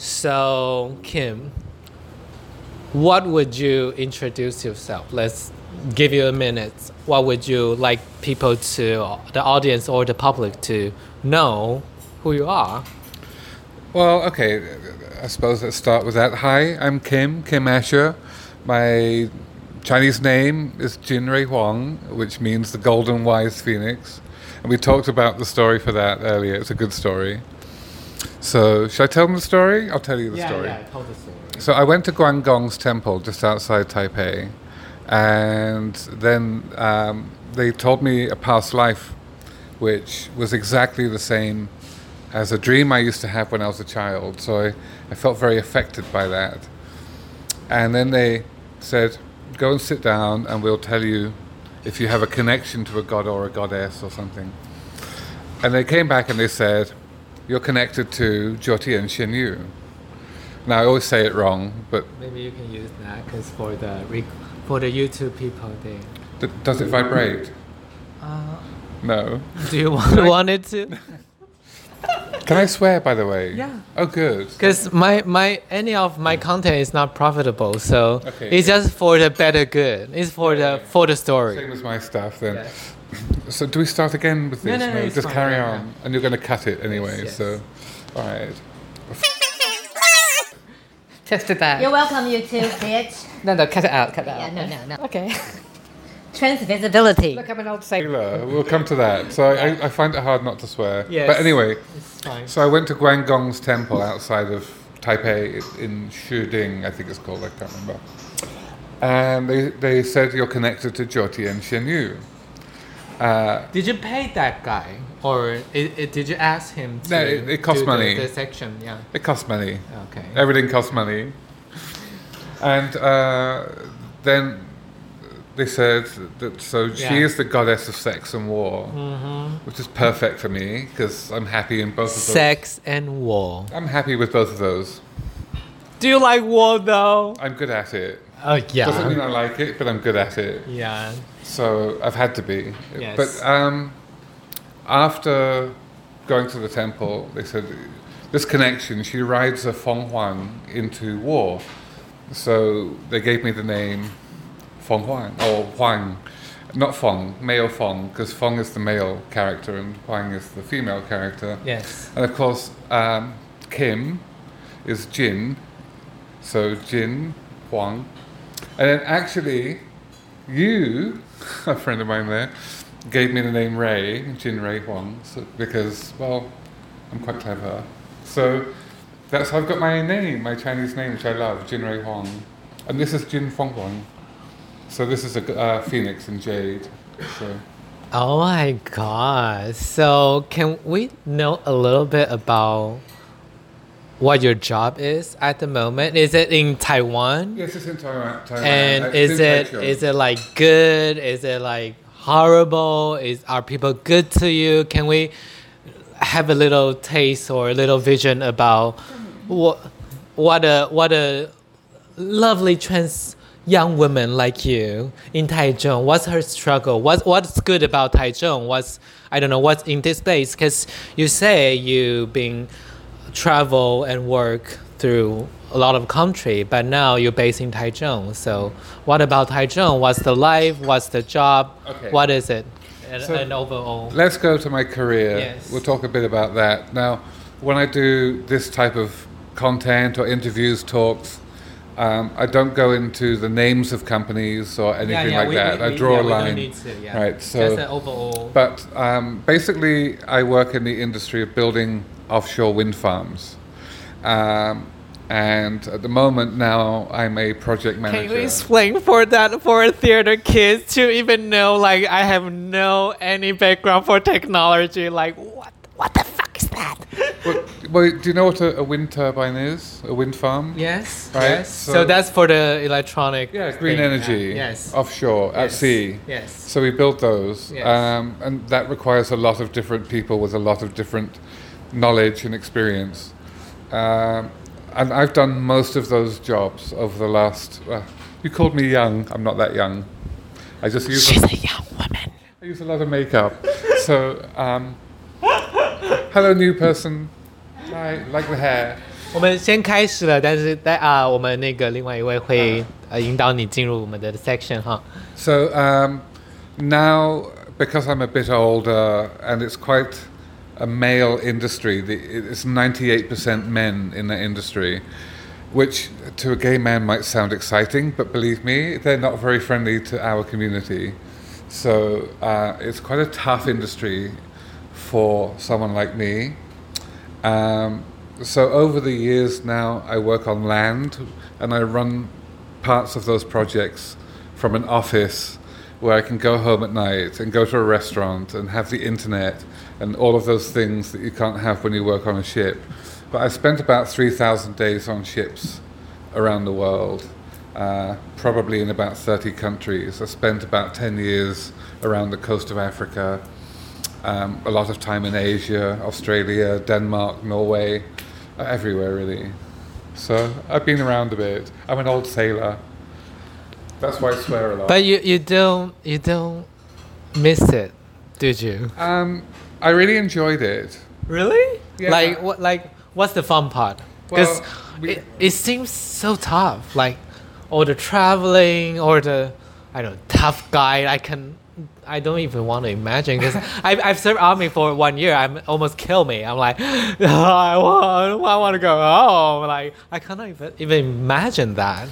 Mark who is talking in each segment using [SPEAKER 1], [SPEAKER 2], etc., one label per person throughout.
[SPEAKER 1] So, Kim, what would you introduce yourself? Let's give you a minute. What would you like people to, the audience or the public to know who you are?
[SPEAKER 2] Well, okay, I suppose let's start with that. Hi, I'm Kim, Kim Asher. My Chinese name is Jin Rui Huang, which means the Golden Wise Phoenix. And we talked about the story for that earlier. It's a good story. So, should I tell them the story? I'll tell you the story.
[SPEAKER 1] Yeah, tell the story.
[SPEAKER 2] So I went to Guangdong's temple just outside Taipei, and then um, they told me a past life, which was exactly the same as a dream I used to have when I was a child. So I, I felt very affected by that. And then they said, "Go and sit down, and we'll tell you if you have a connection to a god or a goddess or something." And they came back and they said, "You're connected to Jiutian Xianyu." Now I always say it wrong, but
[SPEAKER 1] Maybe you can use that because for the rec- for the YouTube people, they.
[SPEAKER 2] does it vibrate?
[SPEAKER 1] Uh,
[SPEAKER 2] No.
[SPEAKER 1] do you want, want it to?
[SPEAKER 2] Can I swear, by the way?
[SPEAKER 1] Yeah.
[SPEAKER 2] Oh, good.
[SPEAKER 1] Because my, my any of my content is not profitable, so
[SPEAKER 2] Okay.
[SPEAKER 1] it's just for the better good. It's for the for the story.
[SPEAKER 2] Same as my stuff then.
[SPEAKER 1] Yes.
[SPEAKER 2] So do we start again with
[SPEAKER 1] No,
[SPEAKER 2] this?
[SPEAKER 1] no, no, it's
[SPEAKER 2] just
[SPEAKER 1] fine,
[SPEAKER 2] carry
[SPEAKER 1] no, no.
[SPEAKER 2] on, and you're going to cut it anyway.
[SPEAKER 1] yes.
[SPEAKER 2] So, all right.
[SPEAKER 3] Tested that.
[SPEAKER 4] You're welcome, YouTube, bitch.
[SPEAKER 3] No, no, cut it out. Cut that
[SPEAKER 4] Yeah,
[SPEAKER 3] out.
[SPEAKER 4] no, no, no.
[SPEAKER 3] Okay.
[SPEAKER 4] Transvisibility.
[SPEAKER 3] Look, I'm an old sailor.
[SPEAKER 2] We'll come to that. So I, I find it hard not to swear.
[SPEAKER 1] Yes.
[SPEAKER 2] But anyway,
[SPEAKER 1] It's fine.
[SPEAKER 2] so I went to Guangdong's temple outside of Taipei in Shuding, I think it's called. I can't remember. And they, they said you're connected to Jiutian Xianyu. Uh,
[SPEAKER 1] Did you pay that guy, or it, it, did you ask him? To
[SPEAKER 2] No, it- it cost
[SPEAKER 1] do the-
[SPEAKER 2] money.
[SPEAKER 1] The, section, yeah.
[SPEAKER 2] it costs money.
[SPEAKER 1] Okay.
[SPEAKER 2] Everything costs money. And uh, then they said that so she
[SPEAKER 1] Yeah.
[SPEAKER 2] is the goddess of sex and war, which is perfect for me because I'm happy in both of those.
[SPEAKER 1] Sex and war.
[SPEAKER 2] I'm happy with both of those.
[SPEAKER 1] Do you like war though?
[SPEAKER 2] I'm good at it.
[SPEAKER 1] Oh yeah.
[SPEAKER 2] Doesn't mean. I like it, but I'm good at it.
[SPEAKER 1] Yeah.
[SPEAKER 2] So I've had to be.
[SPEAKER 1] Yes.
[SPEAKER 2] But um, after going to the temple, they said this connection. She rides a Feng Huang into war. So they gave me the name Feng Huang or Huang, not Feng, male Feng, because Feng is the male character and Huang is the female character.
[SPEAKER 1] Yes.
[SPEAKER 2] And of course, um, Kim is Jin, so Jin Huang. And then actually, you, a friend of mine there, gave me the name Ray, Jin Ray Huang, so, because, well, I'm quite clever. So that's how I've got my name, my Chinese name, which I love, Jin Ray Huang. And this is Jin Feng Huang. So this is a uh, phoenix and jade. So.
[SPEAKER 1] Oh my god. So can we know a little bit about what your job is at the moment? Is it in Taiwan?
[SPEAKER 2] Yes, it's in Taiwan. Taiwan.
[SPEAKER 1] And is it is it like good? Is it like horrible? Is are people good to you? Can we have a little taste or a little vision about what what a what a lovely trans young woman like you in Taichung? What's her struggle? What what's good about Taichung? What's I don't know what's in this place? Because you say you've been travel and work through a lot of country, but now you're based in Taichung. So what about Taichung? What's the life? What's the job?
[SPEAKER 2] Okay.
[SPEAKER 1] What is it? And,
[SPEAKER 2] So-
[SPEAKER 1] and overall.
[SPEAKER 2] Let's go to my career.
[SPEAKER 1] Yes.
[SPEAKER 2] We'll talk a bit about that. Now, when I do this type of content or interviews, talks, um, I don't go into the names of companies or anything like that. I draw a line. Right, so-
[SPEAKER 1] Just overall.
[SPEAKER 2] But um, basically, I work in the industry of building offshore wind farms. Um, and at the moment now, I'm a project manager.
[SPEAKER 1] Can you explain for that for theater kids to even know? Like, I have no any background for technology. Like, what? What the fuck is that?
[SPEAKER 2] well, well, do you know what a, a wind turbine is? A wind farm?
[SPEAKER 1] Yes.
[SPEAKER 2] Right,
[SPEAKER 1] Yes. So,
[SPEAKER 2] so-
[SPEAKER 1] that's for the electronic.
[SPEAKER 2] Yeah, green
[SPEAKER 1] thing.
[SPEAKER 2] energy.
[SPEAKER 1] Yes.
[SPEAKER 2] Offshore, at sea.
[SPEAKER 1] Yes.
[SPEAKER 2] So we build those,
[SPEAKER 1] Yes.
[SPEAKER 2] um, and that requires a lot of different people with a lot of different knowledge and experience. Um, and I've done most of those jobs over the last. Uh, you called me young. I'm not that young. I just use.
[SPEAKER 1] She's
[SPEAKER 2] A,
[SPEAKER 1] a young woman.
[SPEAKER 2] I use a lot of makeup. so, um, hello, new person. Hi, like the hair.
[SPEAKER 1] 我们先开始了，但是在啊，我们那个另外一位会呃引导你进入我们的 section 哈。
[SPEAKER 2] So um, now, because I'm a bit older and it's quite a male industry, the, it's 98% men in the industry, which to a gay man might sound exciting, but believe me, they're not very friendly to our community. So uh, it's quite a tough industry for someone like me. Um, so over the years now, I work on land and I run parts of those projects from an office where I can go home at night and go to a restaurant and have the internet and all of those things that you can't have when you work on a ship. But I spent about 3,000 days on ships around the world, uh, probably in about 30 countries. I spent about 10 years around the coast of Africa, um, a lot of time in Asia, Australia, Denmark, Norway, uh, everywhere really. So I've been around a bit. I'm an old sailor. That's why I swear a lot.
[SPEAKER 1] But you you don't you don't miss it, did you?
[SPEAKER 2] um, I really enjoyed it.
[SPEAKER 1] Really?
[SPEAKER 2] Yeah.
[SPEAKER 1] Like what? Like what's the fun part? Because
[SPEAKER 2] Well, we-
[SPEAKER 1] it, it seems so tough. Like all the traveling or the I don't know tough guy. I can. I don't even want to imagine because I've, I've served army for one year. I'm almost kill me. I'm like, I want, I want to go home. Like I cannot even even imagine that.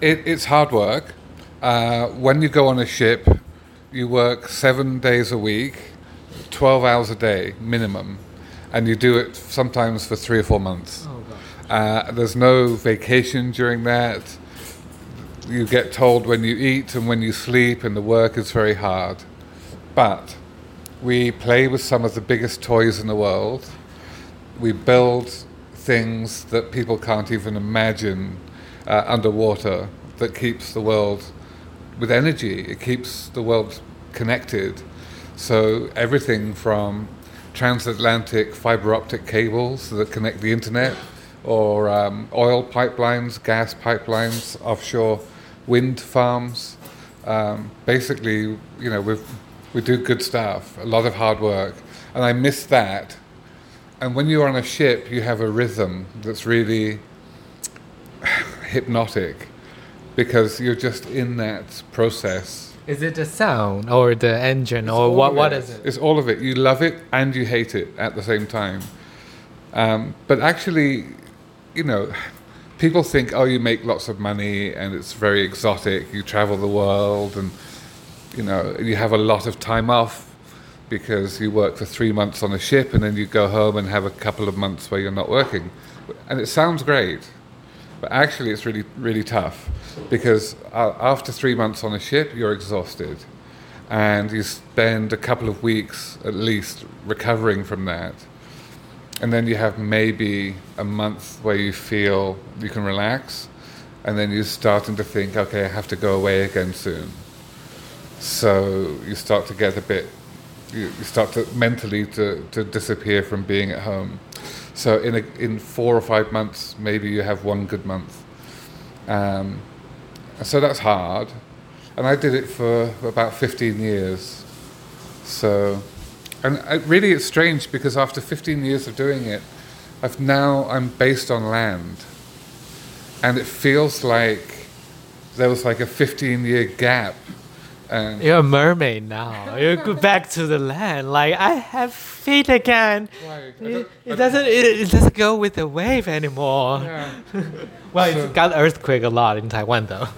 [SPEAKER 2] It, it's hard work. Uh, when you go on a ship, you work seven days a week, 12 hours a day minimum, and you do it sometimes for three or four months. Uh, there's no vacation during that. You get told when you eat and when you sleep, and the work is very hard. But we play with some of the biggest toys in the world. We build things that people can't even imagine uh, underwater that keeps the world with energy. It keeps the world connected. So everything from transatlantic fiber optic cables that connect the internet, or um, oil pipelines, gas pipelines, offshore wind farms. Um, basically, you know, we we do good stuff, a lot of hard work, and I miss that. And when you're on a ship, you have a rhythm that's really hypnotic because you're just in that process.
[SPEAKER 1] Is it the sound or the engine or what? What is it?
[SPEAKER 2] It's all of it. You love it and you hate it at the same time. Um, but actually, you know, people think, oh, you make lots of money and it's very exotic. You travel the world and, you know, you have a lot of time off because you work for three months on a ship and then you go home and have a couple of months where you're not working. And it sounds great. But actually, it's really, really tough because after three months on a ship, you're exhausted. And you spend a couple of weeks at least recovering from that. And then you have maybe a month where you feel you can relax. And then you're starting to think, okay, I have to go away again soon. So you start to get a bit, you, start to mentally to, to disappear from being at home. So in a, in four or five months, maybe you have one good month. Um, so that's hard, and I did it for about 15 years. So, and I, really, it's strange because after 15 years of doing it, I've now I'm based on land, and it feels like there was like a 15 year gap. And
[SPEAKER 1] You're a mermaid now. You go back to the land. Like I have feet again. It, it doesn't. It, it doesn't go with the wave anymore.
[SPEAKER 2] yeah.
[SPEAKER 1] Well,
[SPEAKER 2] So-
[SPEAKER 1] it's got earthquake a lot in Taiwan though.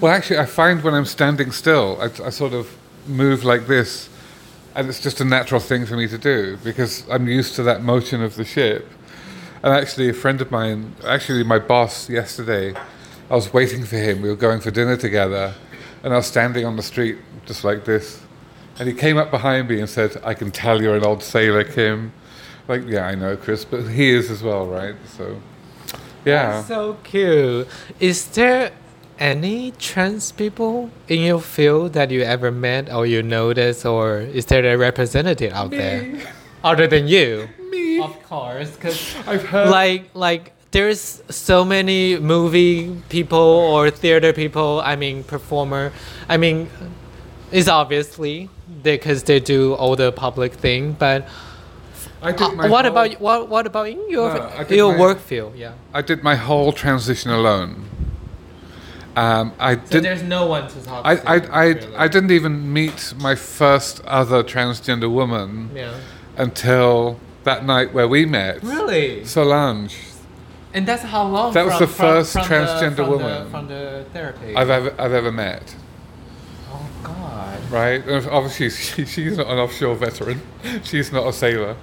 [SPEAKER 2] Well, actually, I find when I'm standing still, I, I sort of move like this, and it's just a natural thing for me to do because I'm used to that motion of the ship. And actually, a friend of mine, actually my boss yesterday, I was waiting for him. We were going for dinner together, and I was standing on the street just like this. And he came up behind me and said, I can tell you're an old sailor, Kim. Like, yeah, I know, Chris, but he is as well, right? So, yeah.
[SPEAKER 1] So cute. Is there any trans people in your field that you ever met or you notice, or is there a representative out there other than you?
[SPEAKER 2] Me.
[SPEAKER 1] Of course, because
[SPEAKER 2] I've heard.
[SPEAKER 1] like like there's so many movie people or theater people i mean performer i mean it's obviously because they do all the public thing but
[SPEAKER 2] I did
[SPEAKER 1] Uh,
[SPEAKER 2] my
[SPEAKER 1] what
[SPEAKER 2] whole-
[SPEAKER 1] about what what about in your
[SPEAKER 2] No,
[SPEAKER 1] your
[SPEAKER 2] my-
[SPEAKER 1] work field? Yeah.
[SPEAKER 2] I did my whole transition alone. Um, I
[SPEAKER 1] So
[SPEAKER 2] did.
[SPEAKER 1] there's no one to talk
[SPEAKER 2] I,
[SPEAKER 1] to.
[SPEAKER 2] I, I,
[SPEAKER 1] really.
[SPEAKER 2] I didn't even meet my first other transgender woman
[SPEAKER 1] Yeah.
[SPEAKER 2] until that night where we met.
[SPEAKER 1] Really?
[SPEAKER 2] Solange.
[SPEAKER 1] And that's how long.
[SPEAKER 2] That was
[SPEAKER 1] from,
[SPEAKER 2] the first
[SPEAKER 1] from,
[SPEAKER 2] transgender
[SPEAKER 1] the,
[SPEAKER 2] woman
[SPEAKER 1] the, from the therapy
[SPEAKER 2] I've ever I've ever met.
[SPEAKER 1] Oh God!
[SPEAKER 2] Right? And obviously, she, she's not an offshore veteran. she's not a sailor.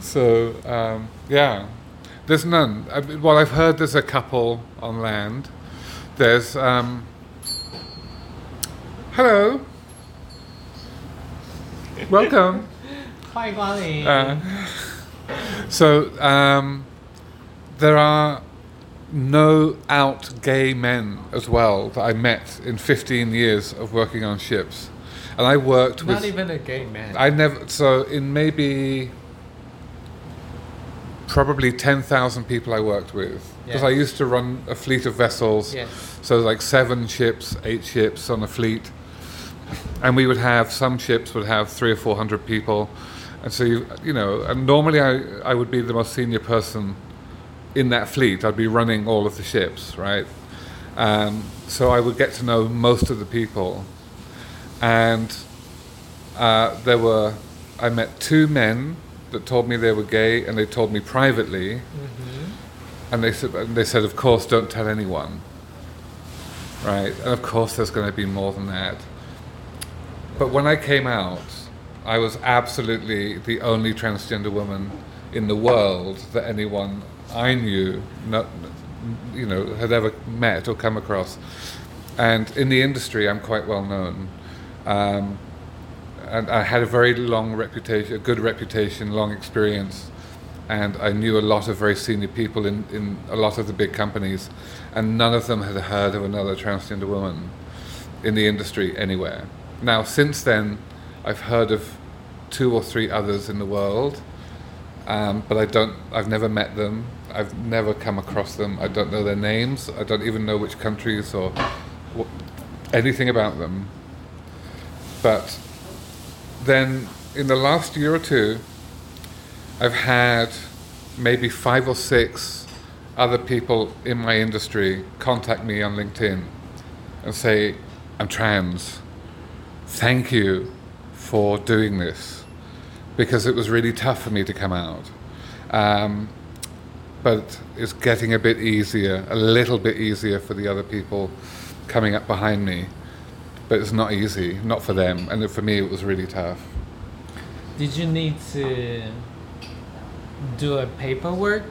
[SPEAKER 2] So um, yeah, there's none. I, well, I've heard there's a couple on land. There's um, hello, welcome.
[SPEAKER 1] Hi, Bonnie.
[SPEAKER 2] Uh, so. Um, there are no out gay men as well that I met in 15 years of working on ships, and I worked
[SPEAKER 1] Not
[SPEAKER 2] with.
[SPEAKER 1] Not even a gay man.
[SPEAKER 2] I never. So in maybe probably 10,000 people I worked with because
[SPEAKER 1] Yeah.
[SPEAKER 2] I used to run a fleet of vessels.
[SPEAKER 1] Yes.
[SPEAKER 2] So like seven ships, eight ships on a fleet, and we would have some ships would have three or four hundred people, and so you you know, and normally I I would be the most senior person in that fleet. I'd be running all of the ships, right? Um, so I would get to know most of the people, and uh, there were I met two men that told me they were gay, and they told me privately, and they said and they said, of course, don't tell anyone. Right, and of course, there's going to be more than that. But when I came out, I was absolutely the only transgender woman in the world that anyone I knew, not, you know, had ever met or come across. And in the industry, I'm quite well known. Um, and I had a very long reputation, a good reputation, long experience, and I knew a lot of very senior people in, in a lot of the big companies, and none of them had heard of another transgender woman in the industry anywhere. Now, since then, I've heard of two or three others in the world, um, but I don't. I've never met them. I've never come across them. I don't know their names. I don't even know which countries or anything about them. But then, in the last year or two, I've had maybe five or six other people in my industry contact me on LinkedIn and say, I'm trans. Thank you for doing this because it was really tough for me to come out. Um, but it's getting a bit easier, a little bit easier for the other people coming up behind me. But it's not easy, not for them. And for me, it was really tough.
[SPEAKER 1] Did you need to do a paperwork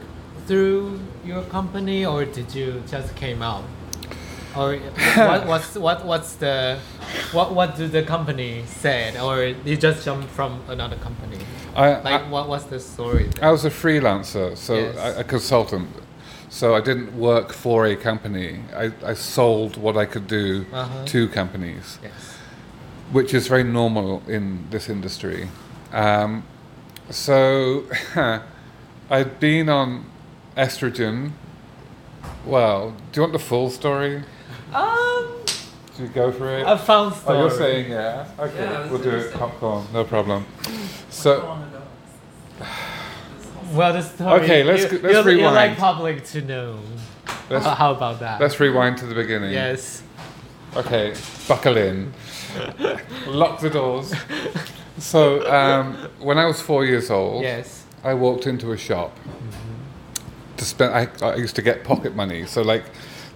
[SPEAKER 1] through your company, or did you just came out? Or what, what's what what's the what what do the company said, or you just jumped from another company?
[SPEAKER 2] I,
[SPEAKER 1] Like
[SPEAKER 2] I,
[SPEAKER 1] what what's the story? there?
[SPEAKER 2] I was a freelancer, so
[SPEAKER 1] Yes.
[SPEAKER 2] a consultant. So I didn't work for a company. I, I sold what I could do
[SPEAKER 1] Uh-huh.
[SPEAKER 2] to companies,
[SPEAKER 1] Yes.
[SPEAKER 2] which is very normal in this industry. Um, so I'd been on estrogen. Well, do you want the full story?
[SPEAKER 1] Um,
[SPEAKER 2] Should we go for it?
[SPEAKER 1] a fun
[SPEAKER 2] Oh,
[SPEAKER 1] story.
[SPEAKER 2] you're saying yeah? Okay,
[SPEAKER 3] Yeah,
[SPEAKER 2] we'll do it.
[SPEAKER 3] interesting.
[SPEAKER 2] Popcorn, no problem. So,
[SPEAKER 1] Well, the story.
[SPEAKER 2] Okay, let's
[SPEAKER 1] you,
[SPEAKER 2] let's
[SPEAKER 1] you, You like public to know.
[SPEAKER 2] let's,
[SPEAKER 1] How, how about that?
[SPEAKER 2] let's rewind to the beginning.
[SPEAKER 1] yes.
[SPEAKER 2] Okay, buckle in. Lock the doors. So, um, when I was four years old,
[SPEAKER 1] Yes.
[SPEAKER 2] I walked into a shop to spend. I, I used to get pocket money, so like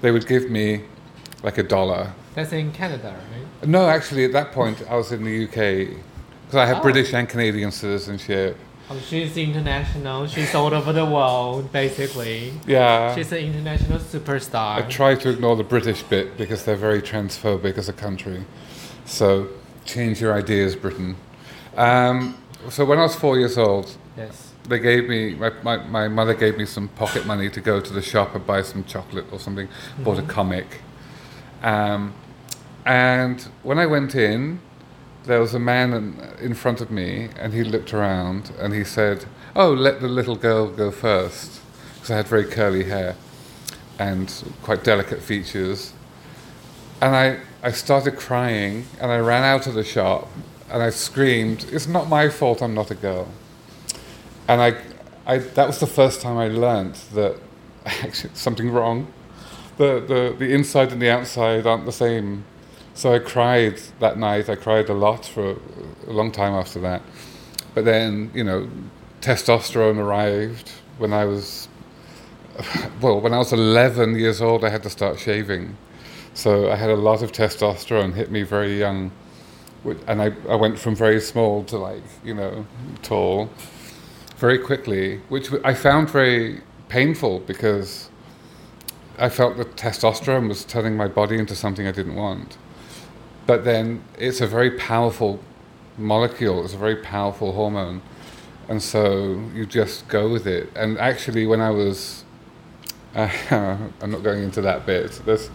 [SPEAKER 2] they would give me like a dollar.
[SPEAKER 1] That's in Canada, right?
[SPEAKER 2] No, actually, at that point, I was in the UK because I have
[SPEAKER 1] Oh.
[SPEAKER 2] British and Canadian citizenship.
[SPEAKER 1] Oh, she's international. She's all over the world, basically.
[SPEAKER 2] Yeah.
[SPEAKER 1] She's an international superstar.
[SPEAKER 2] I try to ignore the British bit because they're very transphobic as a country. So change your ideas, Britain. Um, so when I was four years old,
[SPEAKER 1] yes.
[SPEAKER 2] they gave me my, my, my mother gave me some pocket money to go to the shop and buy some chocolate or something. Bought a comic. Um, and when I went in, there was a man in, front of me, and he looked around and he said, "Oh, let the little girl go first," because I had very curly hair and quite delicate features. And I, I started crying, and I ran out of the shop, and I screamed, "It's not my fault. I'm not a girl." and I, I that was the first time I learned that actually something wrong. The, the the inside and the outside aren't the same. So I cried that night. I cried a lot for a, long time after that. But then you know, testosterone arrived when I was well when I was 11 years old. I had to start shaving. So I had a lot of testosterone hit me very young, and I, I went from very small to like you know tall very quickly, which I found very painful because I felt that testosterone was turning my body into something I didn't want. But then it's a very powerful molecule, it's a very powerful hormone. And so you just go with it. And actually, when I was, uh, I'm not going into that bit, there's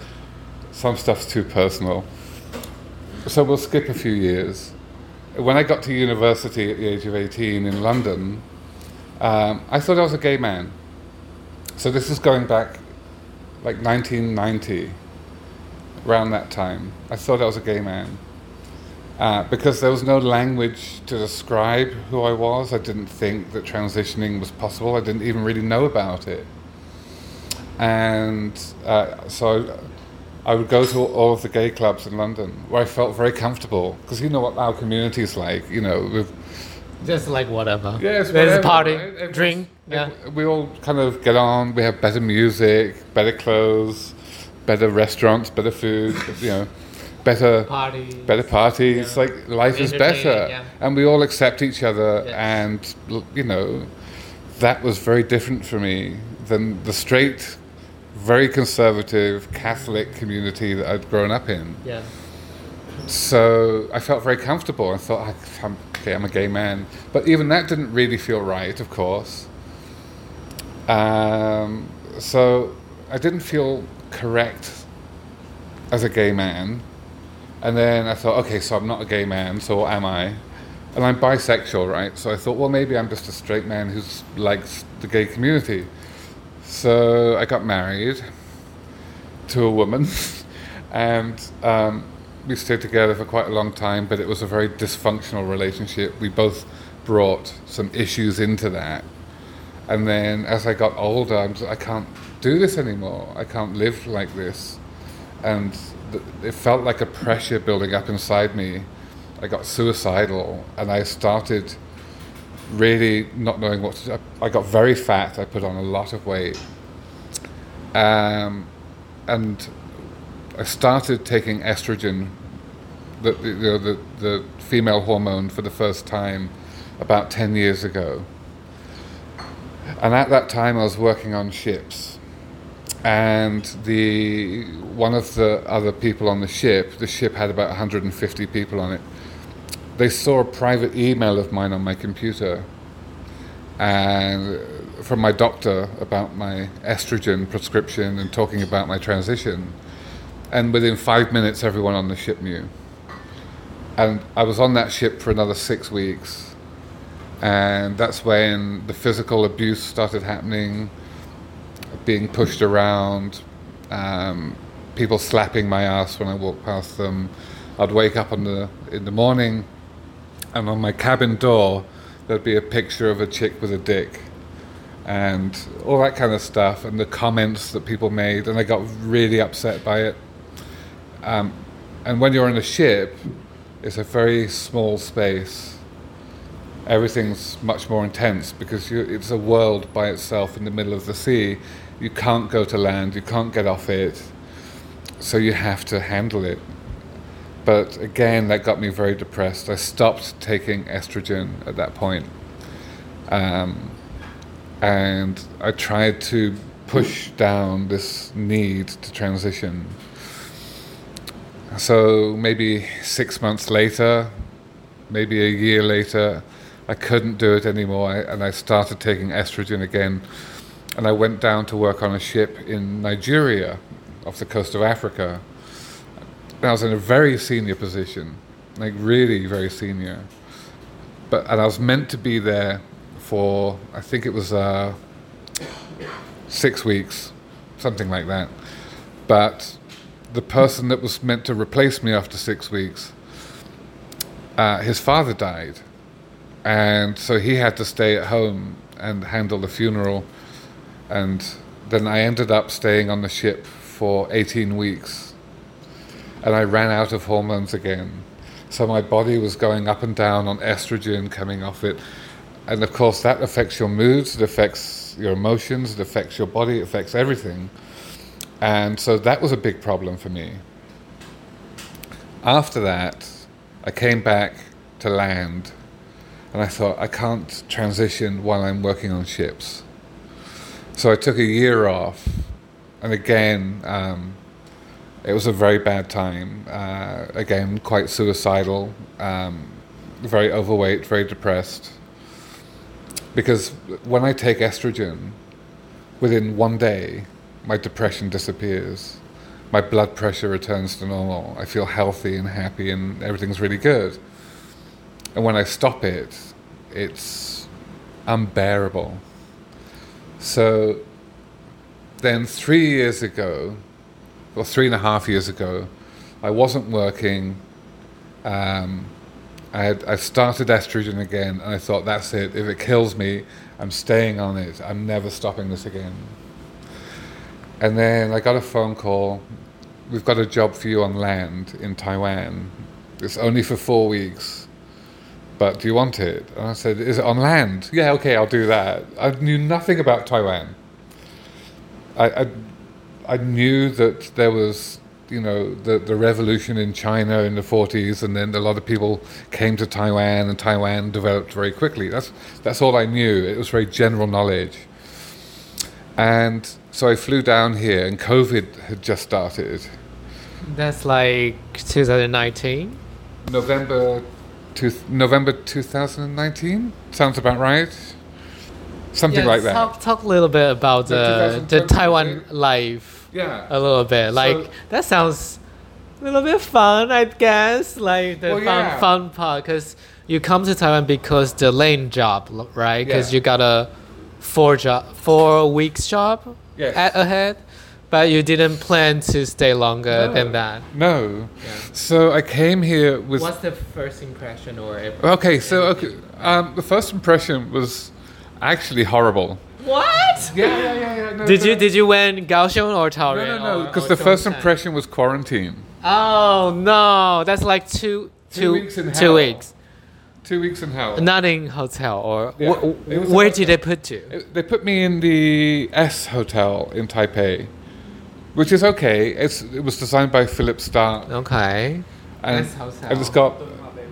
[SPEAKER 2] some stuff's too personal. So we'll skip a few years. When I got to university at the age of 18 in London, um, I thought I was a gay man. So this is going back like 1990, around that time. I thought I was a gay man. Uh, because there was no language to describe who I was. I didn't think that transitioning was possible. I didn't even really know about it. And uh, so I would go to all of the gay clubs in London where I felt very comfortable. Because you know what our community is like, you know, with
[SPEAKER 1] Just like whatever.
[SPEAKER 2] Yes,
[SPEAKER 1] There's a party? Drink. Yeah.
[SPEAKER 2] We all kind of get on. We have better music, better clothes, better restaurants, better food. You know, better
[SPEAKER 1] Party.
[SPEAKER 2] better parties.
[SPEAKER 1] Yeah.
[SPEAKER 2] Like life is better,
[SPEAKER 1] yeah.
[SPEAKER 2] and we all accept each other.
[SPEAKER 1] Yes.
[SPEAKER 2] And you know, that was very different for me than the straight, very conservative Catholic community that I'd grown up in.
[SPEAKER 1] Yeah.
[SPEAKER 2] So I felt very comfortable. I thought, I'm, okay, I'm a gay man. But even that didn't really feel right, of course. Um, so I didn't feel correct as a gay man. And then I thought, okay, so I'm not a gay man, so what am I? And I'm bisexual, right? So I thought, well, maybe I'm just a straight man who likes the gay community. So I got married to a woman, and um, we stayed together for quite a long time. But it was a very dysfunctional relationship. We both brought some issues into that, and then as I got older, I'm just, I can't do this anymore. I can't live like this, and th- it felt like a pressure building up inside me. I got suicidal, and I started really not knowing what to do. I got very fat. I put on a lot of weight. Um, and I started taking estrogen, the, the, the, the female hormone, for the first time about 10 years ago. And at that time, I was working on ships. And the one of the other people on the ship, the ship had about 150 people on it. They saw a private email of mine on my computer, and from my doctor about my estrogen prescription and talking about my transition. And within five minutes, everyone on the ship knew. And I was on that ship for another six weeks. And that's when the physical abuse started happening, being pushed around, um, people slapping my ass when I walked past them. I'd wake up the, in the morning, and on my cabin door, there'd be a picture of a chick with a dick and all that kind of stuff, and the comments that people made, and I got really upset by it. Um, and when you're on a ship, it's a very small space. Everything's much more intense because you, it's a world by itself in the middle of the sea. You can't go to land, you can't get off it, so you have to handle it. But again, that got me very depressed. I stopped taking estrogen at that point. Um, and I tried to push down this need to transition. So maybe six months later, maybe a year later, I couldn't do it anymore, I, and I started taking estrogen again. And I went down to work on a ship in Nigeria, off the coast of Africa. And I was in a very senior position, like really very senior. But and I was meant to be there for I think it was uh, six weeks, something like that. But the person that was meant to replace me after six weeks, uh, his father died, and so he had to stay at home. and handle the funeral. And then I ended up staying on the ship for 18 weeks. And I ran out of hormones again. So my body was going up and down on estrogen coming off it. And of course, that affects your moods, it affects your emotions, it affects your body, it affects everything. And so that was a big problem for me. After that, I came back to land and I thought, I can't transition while I'm working on ships. So I took a year off, and again, um, it was a very bad time. Uh, again, quite suicidal, um, very overweight, very depressed. Because when I take estrogen, within one day, my depression disappears. My blood pressure returns to normal. I feel healthy and happy, and everything's really good. And when I stop it, it's unbearable. So then, three years ago, or three and a half years ago, I wasn't working. Um, I had I started estrogen again, and I thought, that's it. If it kills me, I'm staying on it. I'm never stopping this again. And then I got a phone call. We've got a job for you on land in Taiwan. It's only for four weeks, but do you want it? And I said, is it on land? Yeah, okay, I'll do that. I knew nothing about Taiwan. I, I, I knew that there was, you know, the, the revolution in China in the 40s, and then a lot of people came to Taiwan, and Taiwan developed very quickly. That's, that's all I knew. It was very general knowledge. And so I flew down here, and COVID had just started.
[SPEAKER 1] That's like 2019.
[SPEAKER 2] November, two, November 2019? Sounds about right. Something
[SPEAKER 1] Yeah,
[SPEAKER 2] like that.
[SPEAKER 1] Talk, talk a little bit about
[SPEAKER 2] Yeah,
[SPEAKER 1] the, the Taiwan life
[SPEAKER 2] Yeah.
[SPEAKER 1] a little bit. Like
[SPEAKER 2] So-
[SPEAKER 1] that sounds a little bit fun, I guess. Like the
[SPEAKER 2] Well,
[SPEAKER 1] fun
[SPEAKER 2] yeah.
[SPEAKER 1] fun part, because you come to Taiwan because the lane job, right? Because
[SPEAKER 2] Yeah.
[SPEAKER 1] you got a four job, four weeks job
[SPEAKER 2] Yes.
[SPEAKER 1] a- ahead, but you didn't plan to stay longer
[SPEAKER 2] No.
[SPEAKER 1] than that.
[SPEAKER 2] No. So I came here with.
[SPEAKER 1] What's the first impression or?
[SPEAKER 2] Okay, so okay, um, the first impression was actually horrible.
[SPEAKER 1] What?
[SPEAKER 2] Yeah, yeah, yeah, yeah. No,
[SPEAKER 1] Did
[SPEAKER 2] no.
[SPEAKER 1] you did you went Kaohsiung or
[SPEAKER 2] No,
[SPEAKER 1] Taoyuan?
[SPEAKER 2] no, no.
[SPEAKER 1] or-
[SPEAKER 2] Because the first impression was quarantine.
[SPEAKER 1] Oh no, that's like two
[SPEAKER 2] Two
[SPEAKER 1] two
[SPEAKER 2] weeks in
[SPEAKER 1] two
[SPEAKER 2] hell.
[SPEAKER 1] weeks.
[SPEAKER 2] Two weeks in hell.
[SPEAKER 1] Not in hotel or
[SPEAKER 2] Yeah,
[SPEAKER 1] wh-
[SPEAKER 2] it was a
[SPEAKER 1] where did they put you?
[SPEAKER 2] It- They put me in the S Hotel in Taipei, which is okay. It's, it was designed by Philippe Starck.
[SPEAKER 1] Okay.
[SPEAKER 2] And,
[SPEAKER 1] S Hotel.
[SPEAKER 2] and it's got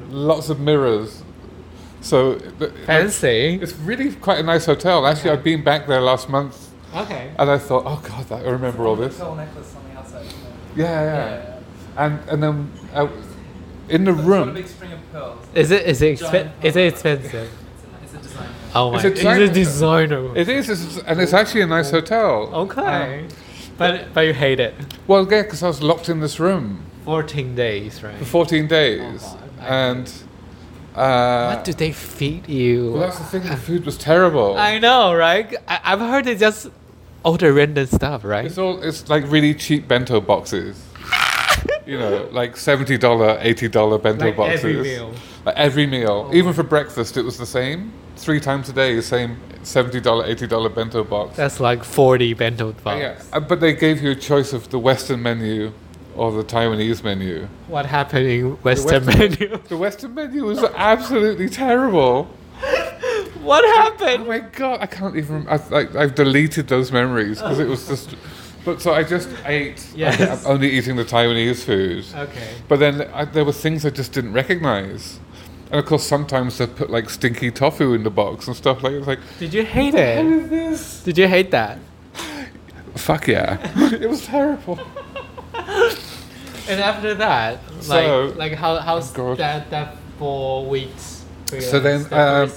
[SPEAKER 2] lots of mirrors. So the-
[SPEAKER 1] Fancy.
[SPEAKER 2] it's really quite a nice hotel. Actually, I've been back there last month
[SPEAKER 1] Okay.
[SPEAKER 2] and I thought, oh God, I remember all this.
[SPEAKER 5] Pearl necklace on the outside. isn't it?
[SPEAKER 2] Yeah, yeah. And and then uh, in the
[SPEAKER 5] It's got a
[SPEAKER 2] room,
[SPEAKER 5] big string of pearls.
[SPEAKER 1] Is it is it expen-
[SPEAKER 5] Giant
[SPEAKER 1] is it expensive?
[SPEAKER 5] It's a, it's a design.
[SPEAKER 1] Oh my!
[SPEAKER 2] It's a
[SPEAKER 1] It's
[SPEAKER 2] designer-
[SPEAKER 1] a designer.
[SPEAKER 2] it is, it's, and it's actually a nice hotel.
[SPEAKER 1] Okay.
[SPEAKER 2] Um,
[SPEAKER 1] but but you hate it.
[SPEAKER 2] well, yeah, because I was locked in this room
[SPEAKER 1] Fourteen days, right?
[SPEAKER 2] for 14 days,
[SPEAKER 1] Oh,
[SPEAKER 2] and uh,
[SPEAKER 1] what do they feed you?
[SPEAKER 2] well, that's the thing. The food was terrible.
[SPEAKER 1] I know, right? I, I've heard they just order random stuff, right?
[SPEAKER 2] It's all it's like really cheap bento boxes. You know, like seventy dollar, eighty dollar bento
[SPEAKER 1] Like
[SPEAKER 2] boxes.
[SPEAKER 1] every meal.
[SPEAKER 2] Like every meal, even for breakfast, it was the same. Three times a day, the same seventy dollar, eighty dollar bento box.
[SPEAKER 1] That's like forty bento boxes.
[SPEAKER 2] Yeah, uh, but they gave you a choice of the Western menu or the Taiwanese menu.
[SPEAKER 1] What happened in Western
[SPEAKER 2] Western-
[SPEAKER 1] menu?
[SPEAKER 2] The Western menu was absolutely terrible.
[SPEAKER 1] what happened?
[SPEAKER 2] Oh
[SPEAKER 1] happened?
[SPEAKER 2] my god, I can't even. I, like, I've deleted those memories because it was just. But so I just ate.
[SPEAKER 1] Yes.
[SPEAKER 2] I'm only eating the Taiwanese food.
[SPEAKER 1] Okay.
[SPEAKER 2] But then I, there were things I just didn't recognize. And of course, sometimes they put like stinky tofu in the box and stuff like. It's like,
[SPEAKER 1] Did you hate
[SPEAKER 2] what
[SPEAKER 1] it?
[SPEAKER 2] is this?
[SPEAKER 1] Did you hate that?
[SPEAKER 2] Fuck yeah! it was terrible.
[SPEAKER 1] And after that,
[SPEAKER 2] So-
[SPEAKER 1] like, like how how's
[SPEAKER 2] God.
[SPEAKER 1] that that four weeks?
[SPEAKER 2] So then, um,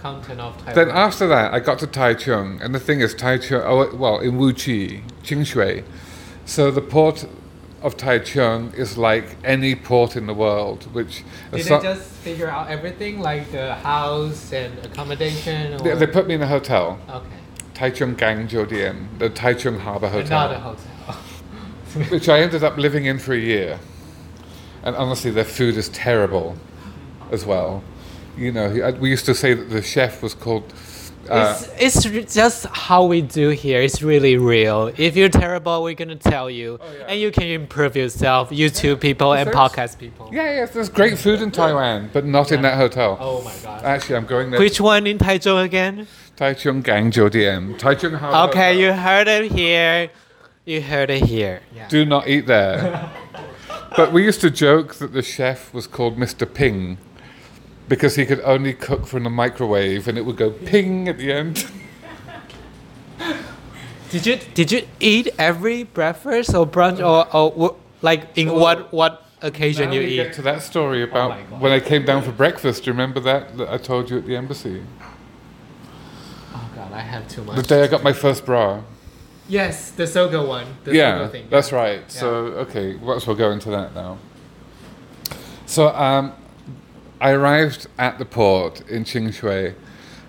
[SPEAKER 1] content of Taiwan.
[SPEAKER 2] Then after that, I got to Taichung, and the thing is, Taichung, oh, well, in Wuqi, Qingshui. So the port of Taichung is like any port in the world, which
[SPEAKER 1] Did
[SPEAKER 2] so-
[SPEAKER 1] they just figure out everything like the house and accommodation? Or?
[SPEAKER 2] they, they put me in a hotel,
[SPEAKER 1] okay,
[SPEAKER 2] Taichung Gang Jiudian, the Taichung Harbor
[SPEAKER 1] but not a
[SPEAKER 2] Hotel,
[SPEAKER 1] hotel.
[SPEAKER 2] which I ended up living in for a year. And honestly, their food is terrible as well. You know, we used to say that the chef was called Uh,
[SPEAKER 1] it's, it's just how we do here. It's really real. If you're terrible, we're gonna tell you,
[SPEAKER 2] Oh, yeah.
[SPEAKER 1] and you can improve yourself. YouTube people and podcast people.
[SPEAKER 2] yeah, yeah, there's great food in Taiwan, but not in that hotel.
[SPEAKER 1] Oh my god.
[SPEAKER 2] Actually, I'm going there.
[SPEAKER 1] Which one in Taichung again?
[SPEAKER 2] Taichung Gang Jiudian. Taichung Harbor
[SPEAKER 1] Okay,
[SPEAKER 2] Hotel.
[SPEAKER 1] you heard it here. You heard it here. Yeah.
[SPEAKER 2] Do not eat there. but we used to joke that the chef was called Mr. Ping because he could only cook from the microwave and it would go ping at the end.
[SPEAKER 1] Did you did you eat every breakfast or brunch or, or like in what what occasion
[SPEAKER 2] Now
[SPEAKER 1] you eat?
[SPEAKER 2] get to that story about
[SPEAKER 1] my God.
[SPEAKER 2] when I came down for breakfast. Do you remember that that I told you at the embassy?
[SPEAKER 1] Oh god, I have too much.
[SPEAKER 2] The day I got my first bra.
[SPEAKER 1] Yes, the Sogo one. The
[SPEAKER 2] yeah,
[SPEAKER 1] Sogo thing.
[SPEAKER 2] that's right. So okay, we'll go into that now. So um, I arrived at the port in Qingshui,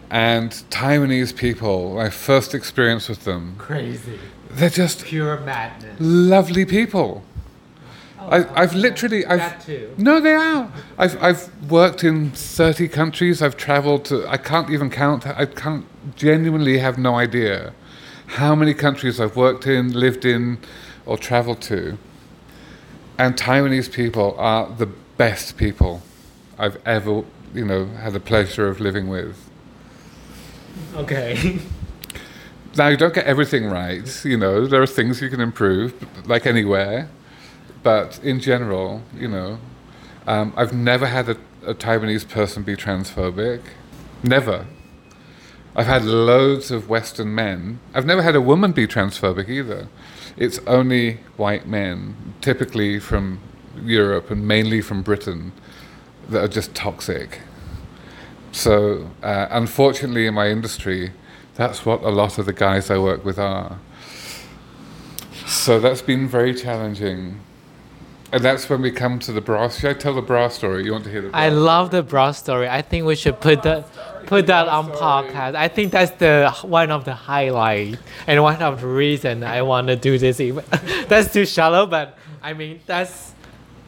[SPEAKER 2] and Taiwanese people. My first experience with them.
[SPEAKER 1] crazy.
[SPEAKER 2] They're just
[SPEAKER 1] Pure madness.
[SPEAKER 2] lovely people. Oh, I, I've literally, I've
[SPEAKER 1] That too.
[SPEAKER 2] no, they are. I've I've worked in thirty countries. I've travelled to. I can't even count. I can't genuinely have no idea how many countries I've worked in, lived in, or travelled to. And Taiwanese people are the best people I've ever, you know, had the pleasure of living with.
[SPEAKER 1] Okay.
[SPEAKER 2] Now you don't get everything right, you know. There are things you can improve, like anywhere. But in general, you know, um, I've never had a, a Taiwanese person be transphobic. Never. I've had loads of Western men. I've never had a woman be transphobic either. It's only white men, typically from Europe and mainly from Britain, that are just toxic. So, uh, unfortunately, in my industry, that's what a lot of the guys I work with are. So that's been very challenging. And that's when we come to the bra. Should I tell the bra story? You want to hear the bra?
[SPEAKER 1] I love the bra story. I think we should put that put that on podcast. I think that's the one of the highlight and one of the reason I want to do this. Even that's too shallow, but I mean that's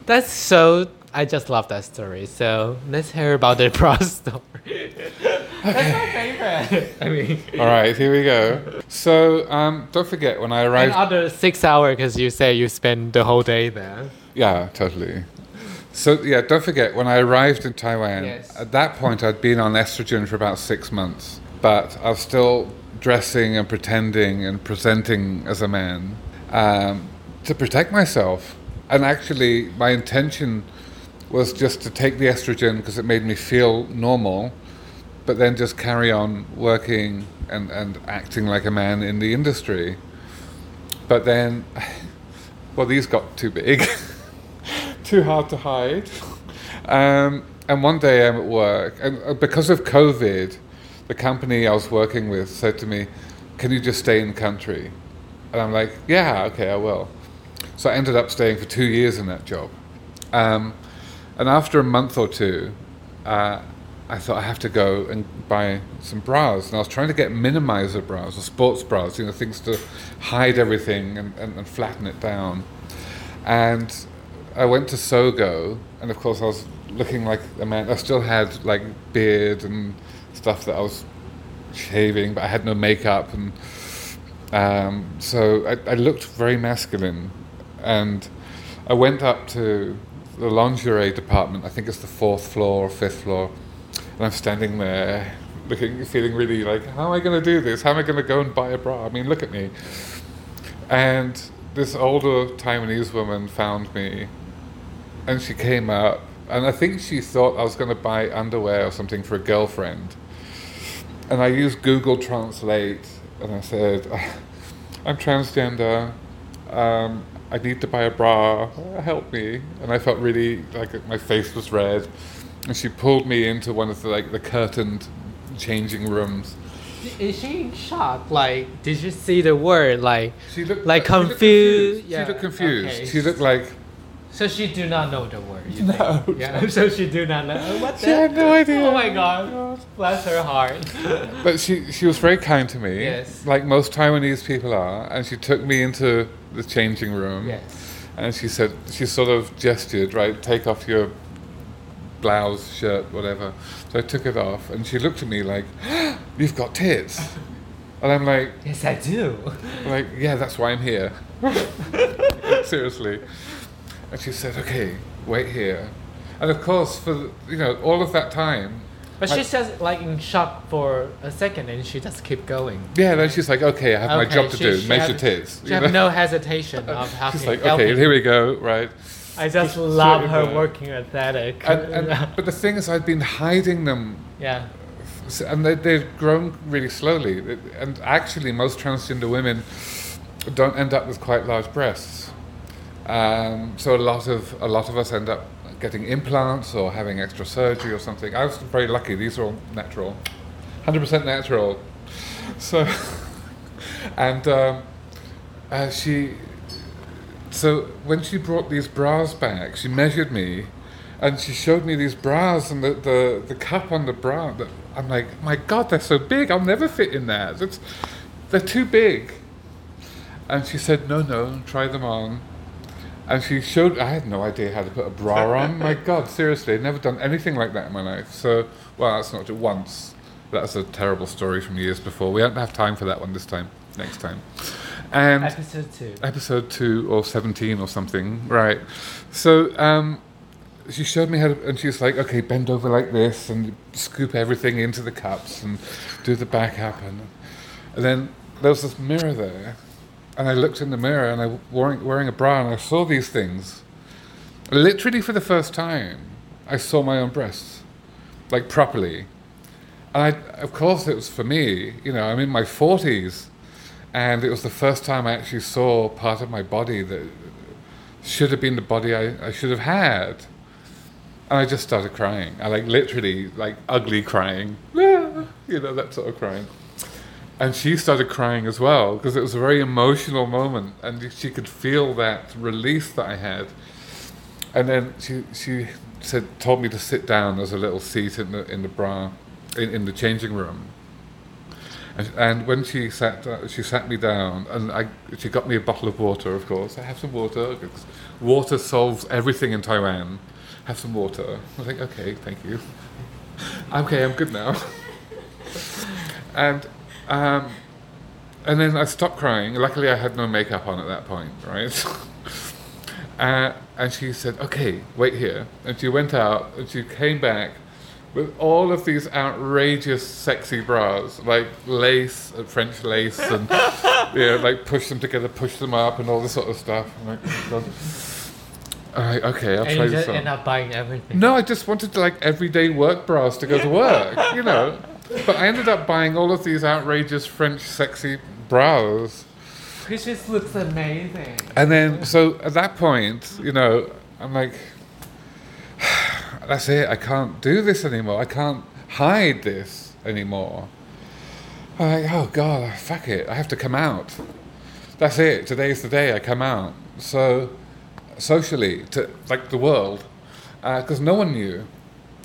[SPEAKER 1] that's so. I just love that story. So let's hear about the bra story. That's my favorite. I mean,
[SPEAKER 2] All right, here we go. So um, don't forget when I
[SPEAKER 1] and
[SPEAKER 2] arrived.
[SPEAKER 1] another six hour because you say you spend the whole day there.
[SPEAKER 2] Yeah, totally. So yeah, don't forget when I arrived in Taiwan.
[SPEAKER 1] Yes.
[SPEAKER 2] At that point, I'd been on estrogen for about six months, but I was still dressing and pretending and presenting as a man um, to protect myself. And actually, my intention was just to take the estrogen because it made me feel normal, but then just carry on working and, and acting like a man in the industry. But then, well, these got too big, too hard to hide. Um, and one day I'm at work, and uh, because of COVID, the company I was working with said to me, Can you just stay in the country? And I'm like, Yeah, okay, I will. So I ended up staying for two years in that job. Um, and after a month or two, uh, I thought I have to go and buy some bras. And I was trying to get minimizer bras or sports bras, you know, things to hide everything and, and, and flatten it down. And I went to Sogo, and of course I was looking like a man. I still had like beard and stuff that I was shaving, but I had no makeup, and um, so I, I looked very masculine. And I went up to the lingerie department. I think it's the fourth floor or fifth floor, and I'm standing there, looking, feeling really like, how am I going to do this? How am I going to go and buy a bra? I mean, look at me. And this older Taiwanese woman found me, and she came up, and I think she thought I was going to buy underwear or something for a girlfriend. And I used Google Translate, and I said, "I'm transgender. Um, I need to buy a bra. Help me!" And I felt really like my face was red. And she pulled me into one of the like the curtained changing rooms.
[SPEAKER 1] Is she in shock? Like, did you see the word? Like,
[SPEAKER 2] She looked uh,
[SPEAKER 1] Like
[SPEAKER 2] she looked
[SPEAKER 1] confused?
[SPEAKER 2] She looked confused.
[SPEAKER 1] okay.
[SPEAKER 2] She looked like
[SPEAKER 1] so she do not know the word. You no. Think? Yeah. So she do not know. Oh, What
[SPEAKER 2] she
[SPEAKER 1] the?
[SPEAKER 2] had no idea.
[SPEAKER 1] Oh, oh my god. Bless her heart.
[SPEAKER 2] But she she was very kind to me,
[SPEAKER 1] Yes.
[SPEAKER 2] like most Taiwanese people are, and she took me into the changing room.
[SPEAKER 1] yes.
[SPEAKER 2] And she said she sort of gestured, right, take off your blouse, shirt, whatever. So I took it off, and she looked at me like, "You've got tits," and I'm like,
[SPEAKER 1] Yes, I do.
[SPEAKER 2] like, yeah, that's why I'm here. Seriously. And she said, okay, wait here. And of course, for you know all of that time,
[SPEAKER 1] But
[SPEAKER 2] I-
[SPEAKER 1] she's just like in shock for a second, and she just keep going.
[SPEAKER 2] yeah. Then she's like, okay, I have my job to
[SPEAKER 1] she-
[SPEAKER 2] do.
[SPEAKER 1] she
[SPEAKER 2] Measure tits.
[SPEAKER 1] She
[SPEAKER 2] you
[SPEAKER 1] have
[SPEAKER 2] know?
[SPEAKER 1] no hesitation of helping.
[SPEAKER 2] She's like,
[SPEAKER 1] helping.
[SPEAKER 2] okay, here we go, right?
[SPEAKER 1] I just love
[SPEAKER 2] so,
[SPEAKER 1] her working aesthetic.
[SPEAKER 2] And, and but the thing is, I've been hiding them,
[SPEAKER 1] yeah.
[SPEAKER 2] and they, they've grown really slowly. And actually, most transgender women don't end up with quite large breasts. Um, so a lot of a lot of us end up getting implants or having extra surgery or something. I was very lucky; these are all natural, hundred percent natural. So, and um, uh, she, so when she brought these bras back, she measured me, and she showed me these bras and the the, the cup on the bra. That I'm like, my God, they're so big! I'll never fit in that. It's, they're too big. And she said, no, no, try them on. And she showed, I had no idea how to put a bra on. My God, seriously, I'd never done anything like that in my life. So, well, that's not just once. That's a terrible story from years before. We don't have time for that one this time, next time. And
[SPEAKER 1] Episode two.
[SPEAKER 2] episode two or 17 or something, right? So, um, she showed me how to, and she's like, okay, bend over like this and scoop everything into the cups and do the back up. And, and then there was this mirror there, and I looked in the mirror and I wearing, wearing a bra and I saw these things. Literally for the first time, I saw my own breasts, like properly. And I, of course, it was for me, you know, I'm in my 40s, and it was the first time I actually saw part of my body that should have been the body I, I should have had. And I just started crying. I like literally, like ugly crying, you know, that sort of crying. And she started crying as well because it was a very emotional moment, and she could feel that release that I had. And then she she said told me to sit down. There's a little seat in the in the bra, in, in the changing room. And, and when she sat she sat me down, and I she got me a bottle of water. Of course, I have some water. Water solves everything in Taiwan. Have some water. I was like, okay, thank you. okay, I'm good now. and um, and then I stopped crying. Luckily, I had no makeup on at that point, right? uh, and she said, "Okay, wait here." And she went out, and she came back with all of these outrageous, sexy bras, like lace, and French lace, and you know, like push them together, push them up, and all this sort of stuff. I'm like, oh, God. All right, okay, I'll
[SPEAKER 1] And
[SPEAKER 2] try
[SPEAKER 1] you
[SPEAKER 2] this
[SPEAKER 1] just
[SPEAKER 2] on.
[SPEAKER 1] end up buying everything.
[SPEAKER 2] No, I just wanted like everyday work bras to go to work, you know. But I ended up buying all of these outrageous French sexy bras.
[SPEAKER 1] It just looks amazing.
[SPEAKER 2] And then, so at that point, you know, I'm like, that's it. I can't do this anymore. I can't hide this anymore. I'm like, oh God, fuck it. I have to come out. That's it. Today's the day I come out. So, socially, to like the world, uh, because no one knew.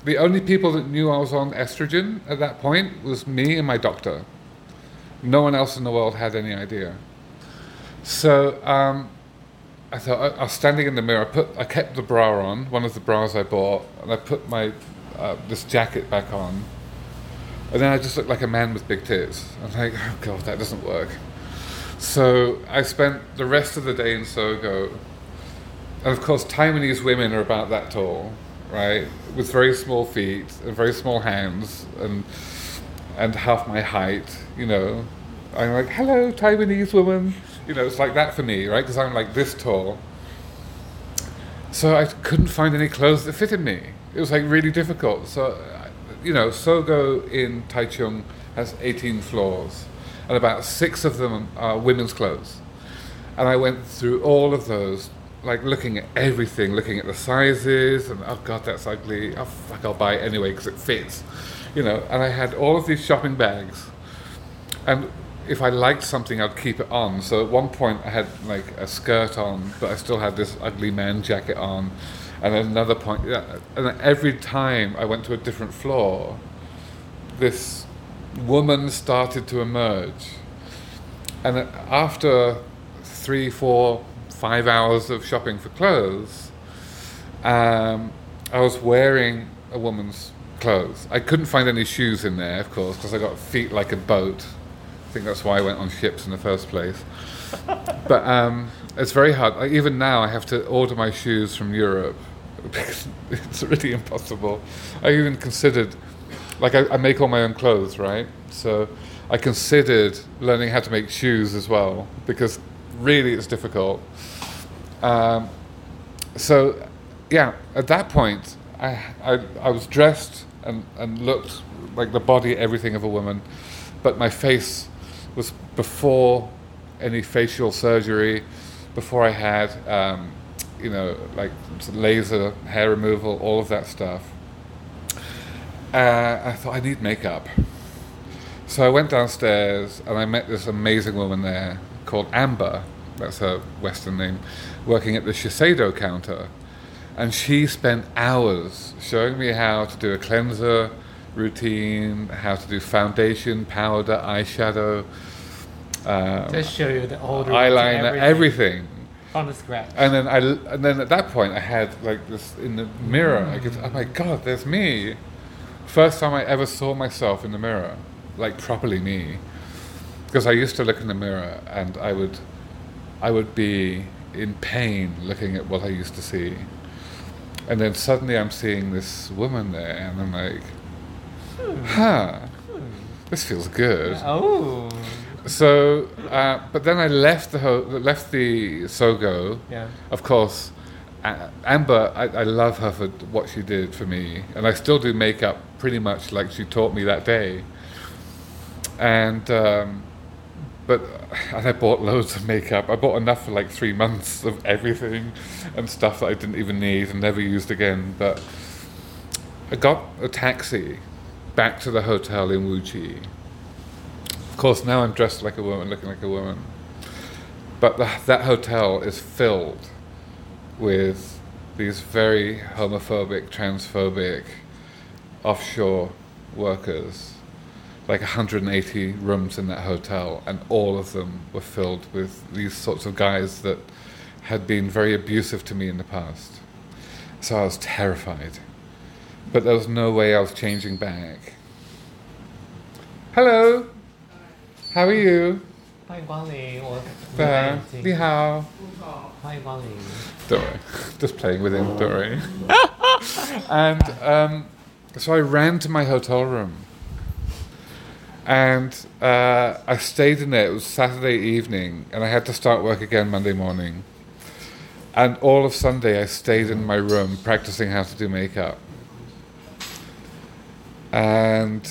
[SPEAKER 2] The only people that knew I was on estrogen at that point was me and my doctor. No one else in the world had any idea. So um, I thought I, was standing in the mirror. I put I kept the bra on, one of the bras I bought, and I put my uh, this jacket back on. And then I just looked like a man with big tits. I'm like, oh god, that doesn't work. So I spent the rest of the day in Sogo, and of course, Taiwanese women are about that tall, right, with very small feet and very small hands, and and half my height. You know, I'm like, hello, Taiwanese woman. You know, it's like that for me, right? Because I'm like this tall. So I couldn't find any clothes that fitted me. It was like really difficult. So, you know, Sogo in Taichung has 18 floors, and about six of them are women's clothes. And I went through all of those, like looking at everything, looking at the sizes, and oh god, that's ugly. Oh fuck, I'll buy it anyway because it fits, you know. And I had all of these shopping bags, and if I liked something, I'd keep it on. So at one point, I had like a skirt on, but I still had this ugly man jacket on. And at another point, yeah, and every time I went to a different floor, this woman started to emerge. And after three, four, five hours of shopping for clothes, um, I was wearing a woman's clothes. I couldn't find any shoes in there, of course, because I got feet like a boat. I think that's why I went on ships in the first place. but um, it's very hard. Like, even now, I have to order my shoes from Europe because it's really impossible. I even considered, like, I, I make all my own clothes, right? So I considered learning how to make shoes as well because really it's difficult. Um, so, yeah, at that point, I, I, I was dressed and, and looked like the body, everything of a woman, but my face was before any facial surgery, before I had, um, you know, like laser hair removal, all of that stuff. Uh, I thought I need makeup. So I went downstairs and I met this amazing woman there called Amber, that's her Western name, working at the Shiseido counter. And she spent hours showing me how to do a cleanser routine, how to do foundation, powder, eyeshadow, um,
[SPEAKER 1] Just show you the old
[SPEAKER 2] eyeliner, everything.
[SPEAKER 1] on the scratch.
[SPEAKER 2] And then I, and then at that point, I had like this in the mirror. I could, oh my god, there's me. First time I ever saw myself in the mirror, like properly me. Because I used to look in the mirror and I would, I would be in pain looking at what I used to see. And then suddenly I'm seeing this woman there, and I'm like, huh, this feels good.
[SPEAKER 1] Oh.
[SPEAKER 2] So, uh, but then I left the ho- left the Sogo.
[SPEAKER 1] Yeah.
[SPEAKER 2] Of course, A- Amber, I, I love her for what she did for me, and I still do makeup pretty much like she taught me that day. And um, but and I bought loads of makeup. I bought enough for like three months of everything and stuff that I didn't even need and never used again. But I got a taxi back to the hotel in Wuchi. Of course, now I'm dressed like a woman, looking like a woman. But the, that hotel is filled with these very homophobic, transphobic offshore workers Like 180 rooms in that hotel, and all of them were filled with these sorts of guys that had been very abusive to me in the past. So I was terrified. But there was no way I was changing back. Hello, how are you?
[SPEAKER 1] 欢迎光临，我
[SPEAKER 2] 呃，你好。
[SPEAKER 1] 欢迎光临。
[SPEAKER 2] Don't worry. Just playing with him, don't worry. and um, so I ran to my hotel room. and uh, I stayed in there. It was Saturday evening, and I had to start work again Monday morning. And all of Sunday, I stayed in my room practicing how to do makeup. And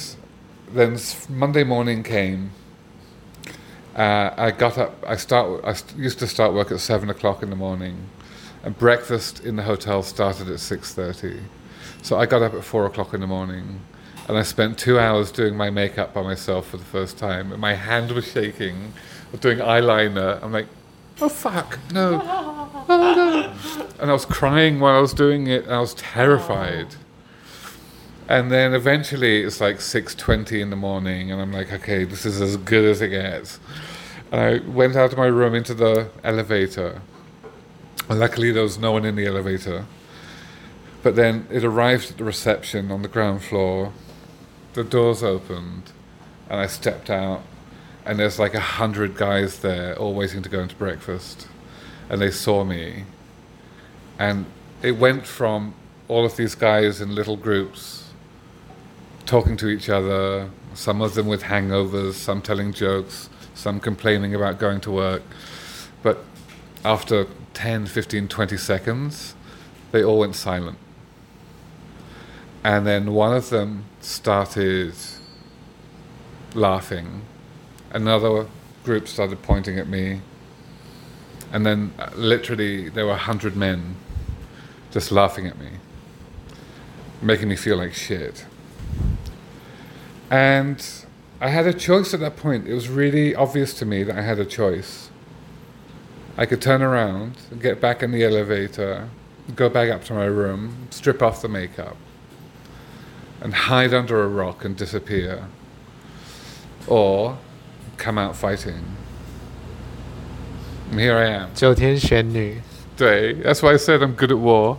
[SPEAKER 2] then Monday morning came. Uh, I got up. I start. I used to start work at seven o'clock in the morning, and breakfast in the hotel started at six thirty. So I got up at four o'clock in the morning, and I spent two hours doing my makeup by myself for the first time. And my hand was shaking. Doing eyeliner. I'm like, oh fuck, no, oh no, and I was crying while I was doing it. And I was terrified. And then eventually it's like 6:20 in the morning and I'm like okay this is as good as it gets. And I went out of my room into the elevator. And luckily there was no one in the elevator. But then it arrived at the reception on the ground floor. The doors opened and I stepped out and there's like a hundred guys there all waiting to go into breakfast. And they saw me. And it went from all of these guys in little groups talking to each other, some of them with hangovers, some telling jokes, some complaining about going to work. But after 10, 15, 20 seconds, they all went silent. And then one of them started laughing. Another group started pointing at me. And then uh, literally there were a hundred men just laughing at me, making me feel like shit. And I had a choice at that point. It was really obvious to me that I had a choice. I could turn around, get back in the elevator, go back up to my room, strip off the makeup, and hide under a rock and disappear. Or come out fighting. And here I am.
[SPEAKER 1] 九天玄女，
[SPEAKER 2] Day. That's why I said I'm good at war.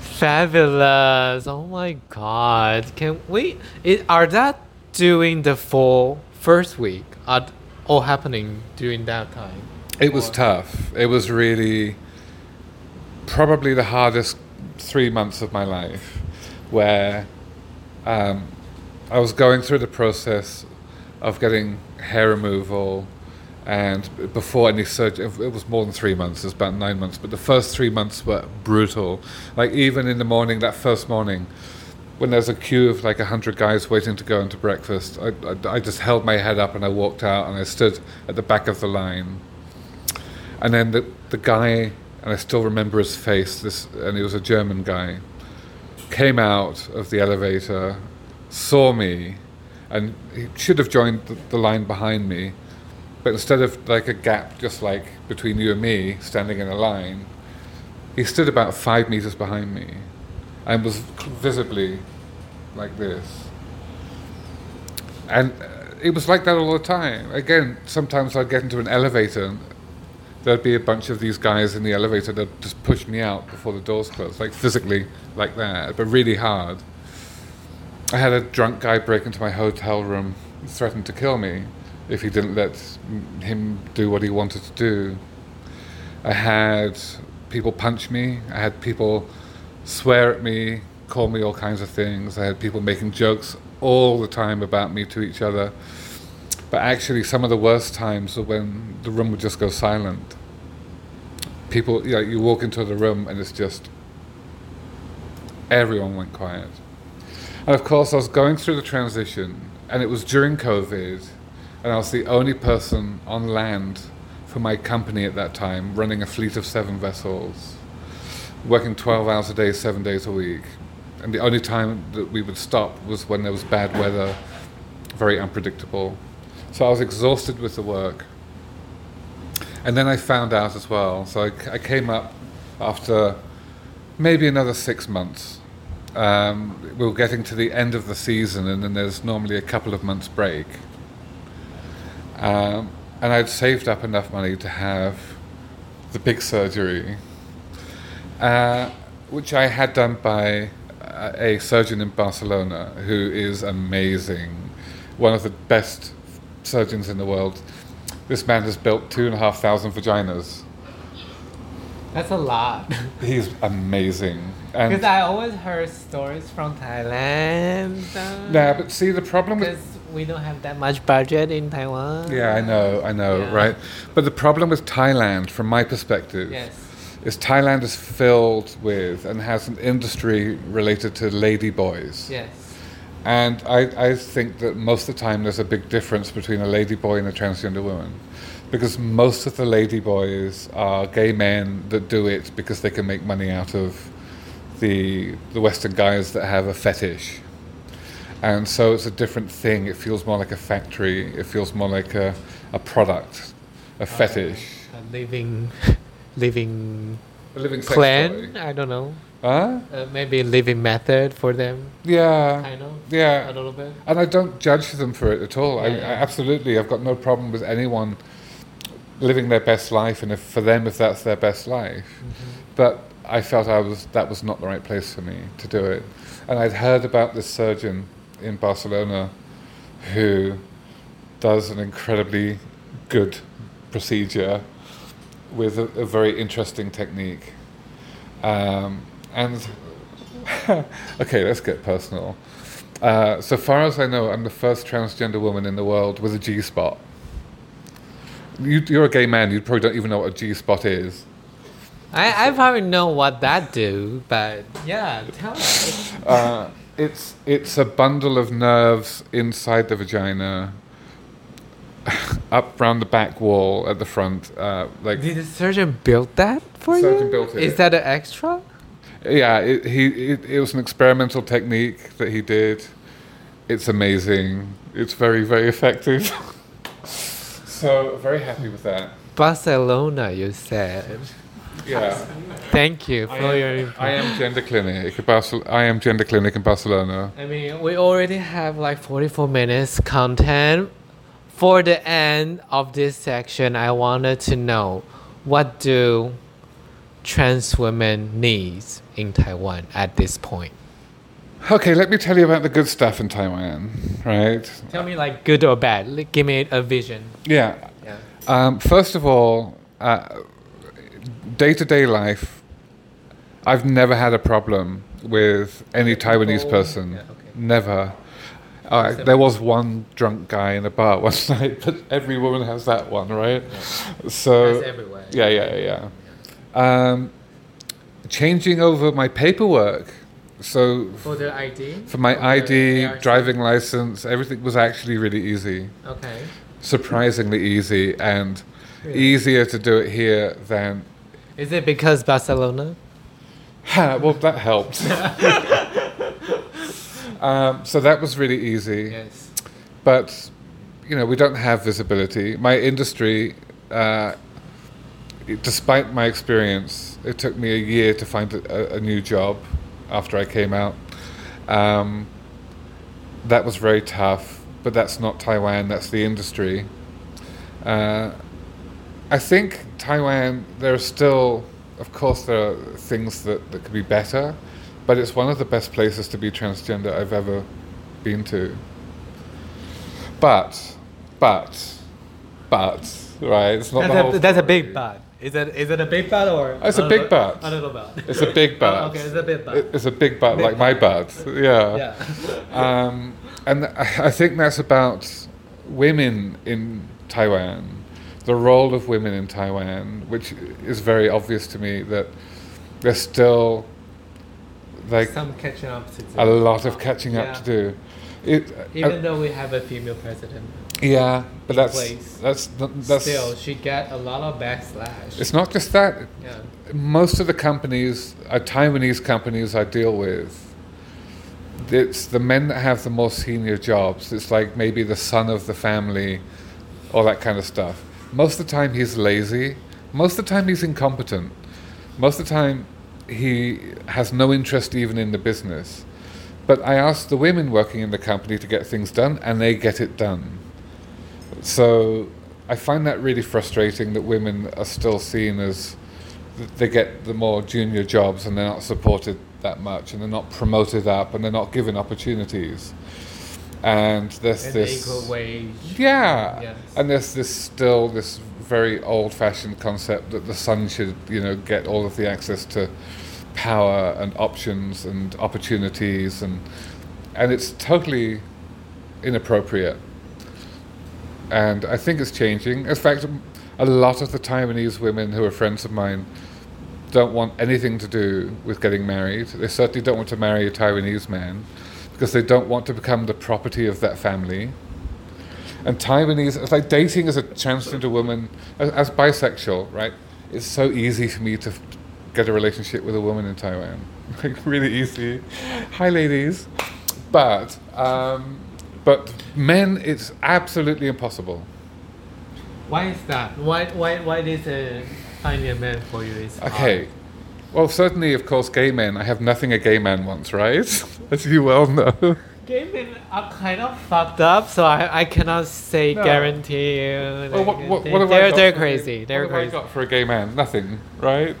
[SPEAKER 1] Fabulous! Oh my god! Can we? It, are that during the full first week? Are all happening during that time?
[SPEAKER 2] It was
[SPEAKER 1] Or-
[SPEAKER 2] tough. It was really probably the hardest three months of my life, where um, I was going through the process of getting hair removal, and before any surgery, it was more than three months. It was about nine months, but the first three months were brutal. Like even in the morning, that first morning. When there's a queue of like a hundred guys waiting to go into breakfast, I, I, I just held my head up and I walked out and I stood at the back of the line and then the the guy, and I still remember his face. This, and he was a German guy, came out of the elevator, saw me, and he should have joined the, the line behind me, but instead of like a gap just like between you and me, standing in a line, he stood about five meters behind me, and was visibly like this. And uh, it was like that all the time. Again, sometimes I'd get into an elevator there'd be a bunch of these guys in the elevator that just push me out before the doors closed, like physically, like that, but really hard. I had a drunk guy break into my hotel room, threatened to kill me if he didn't let him do what he wanted to do. I had people punch me. I had people swear at me, call me all kinds of things. I had people making jokes all the time about me to each other. But actually, some of the worst times are when the room would just go silent. People, you know, you walk into the room and it's just everyone went quiet. And of course, I was going through the transition, and it was during COVID, and I was the only person on land for my company at that time, running a fleet of seven vessels, working 12 hours a day, seven days a week. And the only time that we would stop was when there was bad weather, very unpredictable. So I was exhausted with the work. And then I found out as well. So I, I came up after maybe another six months. Um, we were getting to the end of the season, and then there's normally a couple of months break. Um, and I'd saved up enough money to have the big surgery, uh, which I had done by uh, a surgeon in Barcelona who is amazing, one of the best surgeons in the world. This man has built two and a half thousand vaginas.
[SPEAKER 1] That's a lot.
[SPEAKER 2] He's amazing.
[SPEAKER 1] Because I always heard stories from Thailand.
[SPEAKER 2] yeah, but see the problem with
[SPEAKER 1] Because we don't have that much budget in Taiwan.
[SPEAKER 2] Yeah, I know, I know,
[SPEAKER 1] Yeah.
[SPEAKER 2] right? But the problem with Thailand, from my perspective,
[SPEAKER 1] Yes.
[SPEAKER 2] is Thailand is filled with and has an industry related to lady boys.
[SPEAKER 1] Yes.
[SPEAKER 2] And I, I think that most of the time there's a big difference between a ladyboy and a transgender woman. Because most of the ladyboys are gay men that do it because they can make money out of the, the Western guys that have a fetish. And so it's a different thing. It feels more like a factory. It feels more like a, a product, a uh, fetish.
[SPEAKER 1] A living, living
[SPEAKER 2] A living
[SPEAKER 1] plan.
[SPEAKER 2] toy.
[SPEAKER 1] I don't know.
[SPEAKER 2] Huh?
[SPEAKER 1] Uh, maybe a living method for them.
[SPEAKER 2] Yeah.
[SPEAKER 1] Kind of.
[SPEAKER 2] Yeah.
[SPEAKER 1] A little bit.
[SPEAKER 2] And I don't judge them for it at all. I,
[SPEAKER 1] Yeah,
[SPEAKER 2] I absolutely, I've got no problem with anyone living their best life, and if for them, if that's their best life.
[SPEAKER 1] Mm-hmm.
[SPEAKER 2] But I felt I was that was not the right place for me to do it. And I'd heard about this surgeon in Barcelona who does an incredibly good procedure with a, a very interesting technique. Um, and okay, let's get personal. Uh, so far as I know, I'm the first transgender woman in the world with a G spot. You, you're a gay man. You probably don't even know what a G spot is.
[SPEAKER 1] I, I probably know what that do, but yeah, tell us.
[SPEAKER 2] Uh, it's it's a bundle of nerves inside the vagina, up round the back wall at the front. Uh, like
[SPEAKER 1] Did the surgeon build that for
[SPEAKER 2] Surgeon
[SPEAKER 1] you?
[SPEAKER 2] built it.
[SPEAKER 1] Is that an extra?
[SPEAKER 2] Yeah, it, he it, it was an experimental technique that he did. It's amazing. It's very very effective. so very happy with that.
[SPEAKER 1] Barcelona, you said.
[SPEAKER 2] Yeah.
[SPEAKER 1] Thank you
[SPEAKER 2] I
[SPEAKER 1] for your
[SPEAKER 2] am. I am gender clinic. Barcel- IM Gender clinic in Barcelona.
[SPEAKER 1] I mean, we already have like 44 minutes content. For the end of this section, I wanted to know what do trans women needs in Taiwan at this point?
[SPEAKER 2] Okay, let me tell you about the good stuff in Taiwan, right?
[SPEAKER 1] Tell me like good or bad. Like, Give me a vision.
[SPEAKER 2] Yeah.
[SPEAKER 1] Yeah.
[SPEAKER 2] Um, first of all, day to day life, I've never had a problem with any Taiwanese person.
[SPEAKER 1] Yeah, okay.
[SPEAKER 2] Never. Uh, there was one drunk guy in a bar one night, but every woman has that one, right? So
[SPEAKER 1] That's everywhere.
[SPEAKER 2] yeah, yeah, yeah. Um, changing over my paperwork, so
[SPEAKER 1] For the ID?
[SPEAKER 2] for my ID,
[SPEAKER 1] ARC?
[SPEAKER 2] driving license, everything was actually really easy,
[SPEAKER 1] Okay.
[SPEAKER 2] surprisingly easy, and
[SPEAKER 1] Really?
[SPEAKER 2] easier to do it here than.
[SPEAKER 1] Is it because Barcelona?
[SPEAKER 2] Well, that helped. um, so that was really easy.
[SPEAKER 1] Yes.
[SPEAKER 2] but you know we don't have visibility. My industry, uh, it- despite my experience, it took me a year to find a, a new job after I came out. Um, that was very tough, but that's not Taiwan. That's the industry. Uh, I think Taiwan. There are still, of course, there are things that, that could be better, but it's one of the best places to be transgender I've ever been to. But, but, but, right? It's not the
[SPEAKER 1] That's
[SPEAKER 2] whole
[SPEAKER 1] a, that's a big but. Is it is it a big but or?
[SPEAKER 2] It's a,
[SPEAKER 1] don't
[SPEAKER 2] big
[SPEAKER 1] know-
[SPEAKER 2] but.
[SPEAKER 1] I don't.
[SPEAKER 2] It's a big butt.
[SPEAKER 1] Oh, okay, it's a big.
[SPEAKER 2] It- It's a big butt,
[SPEAKER 1] Big
[SPEAKER 2] like my butt. Yeah.
[SPEAKER 1] yeah.
[SPEAKER 2] Um, and I I think that's about women in Taiwan, the role of women in Taiwan, which is very obvious to me that there's still like
[SPEAKER 1] Some catching up to do.
[SPEAKER 2] a lot of catching up
[SPEAKER 1] Yeah.
[SPEAKER 2] to do. It,
[SPEAKER 1] Even
[SPEAKER 2] uh,
[SPEAKER 1] though we have a female president,
[SPEAKER 2] yeah, but that's
[SPEAKER 1] place.
[SPEAKER 2] that's that's
[SPEAKER 1] still she get a lot of backslash.
[SPEAKER 2] It's not just that.
[SPEAKER 1] yeah.
[SPEAKER 2] most of the companies, uh, Taiwanese companies I deal with, it's the men that have the more senior jobs. It's like maybe the son of the family, all that kind of stuff. Most of the time he's lazy. Most of the time he's incompetent. Most of the time he has no interest even in the business. But I ask the women working in the company to get things done, and they get it done. So I find that really frustrating that women are still seen as they get the more junior jobs and they're not supported that much and they're not promoted up and they're not given opportunities. And there's
[SPEAKER 1] And
[SPEAKER 2] this
[SPEAKER 1] equal wage.
[SPEAKER 2] yeah,
[SPEAKER 1] Yes.
[SPEAKER 2] and there's this still this very old-fashioned concept that the son should, you know, get all of the access to power and options and opportunities, and and it's totally inappropriate. And I think it's changing. In fact, a lot of the Taiwanese women who are friends of mine don't want anything to do with getting married. They certainly don't want to marry a Taiwanese man because they don't want to become the property of that family. And Taiwanese, it's like dating as a transgender woman, as, as bisexual, right? It's so easy for me to get a relationship with a woman in Taiwan. Like, really easy. Hi, ladies. But, um, but men, it's absolutely impossible.
[SPEAKER 1] Why is that? Why why why is uh, finding a man for you is hard?
[SPEAKER 2] Okay. Well, certainly, of course, gay men. I have nothing a gay man wants, right? As you well know.
[SPEAKER 1] Gay men are kind of fucked up, so I, I cannot say
[SPEAKER 2] No.
[SPEAKER 1] guarantee. you.
[SPEAKER 2] Well, what, what, what I
[SPEAKER 1] they're
[SPEAKER 2] got
[SPEAKER 1] they're
[SPEAKER 2] a
[SPEAKER 1] crazy. They're
[SPEAKER 2] what have I got for a gay man? Nothing, right?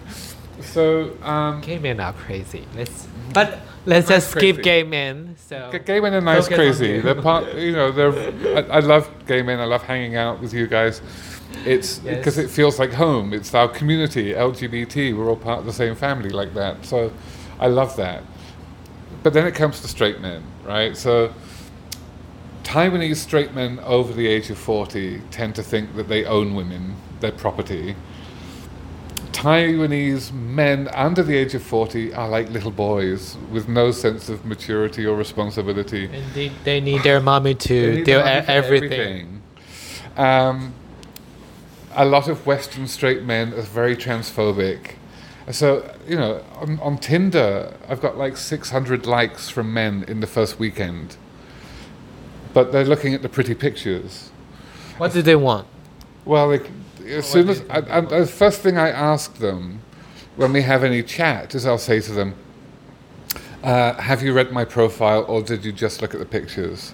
[SPEAKER 2] So, um,
[SPEAKER 1] Gay men are crazy. Let's but let's just
[SPEAKER 2] crazy.
[SPEAKER 1] gay men. So
[SPEAKER 2] G- Gay men are nice,
[SPEAKER 1] Focus
[SPEAKER 2] crazy. They're part, you know. They're. I, I love gay men. I love hanging out with you guys. It's
[SPEAKER 1] Yes.
[SPEAKER 2] because it feels like home. It's our community, LGBT. We're all part of the same family, like that. So, I love that. But then it comes to straight men, right? So, Taiwanese straight men over the age of forty tend to think that they own women, their property. Taiwanese men under the age of 40 are like little boys with no sense of maturity or responsibility.
[SPEAKER 1] and they, they need their mommy to do e-
[SPEAKER 2] money
[SPEAKER 1] everything.
[SPEAKER 2] Um, a lot of Western straight men are very transphobic. So, you know, on, on Tinder, I've got like 600 likes from men in the first weekend. But they're looking at the pretty pictures.
[SPEAKER 1] What do they want?
[SPEAKER 2] Well, they, as soon as I,
[SPEAKER 1] think
[SPEAKER 2] I, the first thing I ask them when we have any chat is I'll say to them, uh, "Have you read my profile, or did you just look at the pictures?"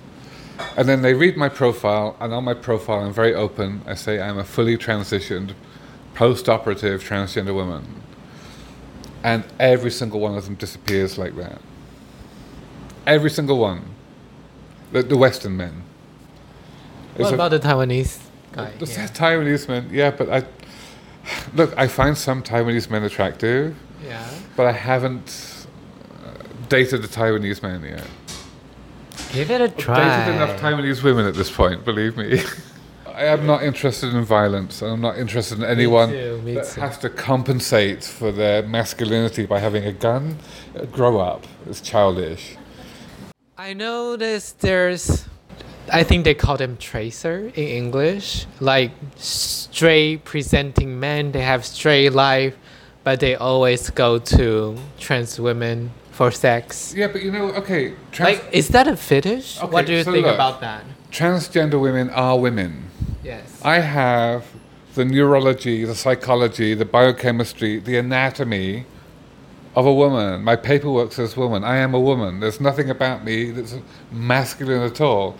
[SPEAKER 2] And then they read my profile, and on my profile, I'm very open. I say I'm a fully transitioned, post-operative transgender woman. and every single one of them disappears like that. Every single one. The, the Western men. It's
[SPEAKER 1] What
[SPEAKER 2] a-
[SPEAKER 1] about the Taiwanese guy?
[SPEAKER 2] the
[SPEAKER 1] Yeah.
[SPEAKER 2] Taiwanese men, yeah, but I look. I find some Taiwanese men attractive,
[SPEAKER 1] yeah.
[SPEAKER 2] but I haven't uh, dated a Taiwanese man yet.
[SPEAKER 1] Give it a
[SPEAKER 2] I've
[SPEAKER 1] try.
[SPEAKER 2] dated enough Taiwanese women at this point, believe me. I am not interested in violence, and I'm not interested in anyone
[SPEAKER 1] too, me
[SPEAKER 2] that
[SPEAKER 1] too.
[SPEAKER 2] has to compensate for their masculinity by having a gun. Grow up. It's childish.
[SPEAKER 1] I noticed there's, I think they call them tracer in English, like straight presenting men. They have straight life, but they always go to trans women for sex.
[SPEAKER 2] Yeah, but you know, okay, trans-
[SPEAKER 1] Like, is that a fetish?
[SPEAKER 2] Okay,
[SPEAKER 1] what do you
[SPEAKER 2] so
[SPEAKER 1] think
[SPEAKER 2] look.
[SPEAKER 1] about that?
[SPEAKER 2] transgender women are women.
[SPEAKER 1] Yes.
[SPEAKER 2] I have the neurology, the psychology, the biochemistry, the anatomy of a woman. My paperwork says woman. I am a woman. There's nothing about me that's masculine at all.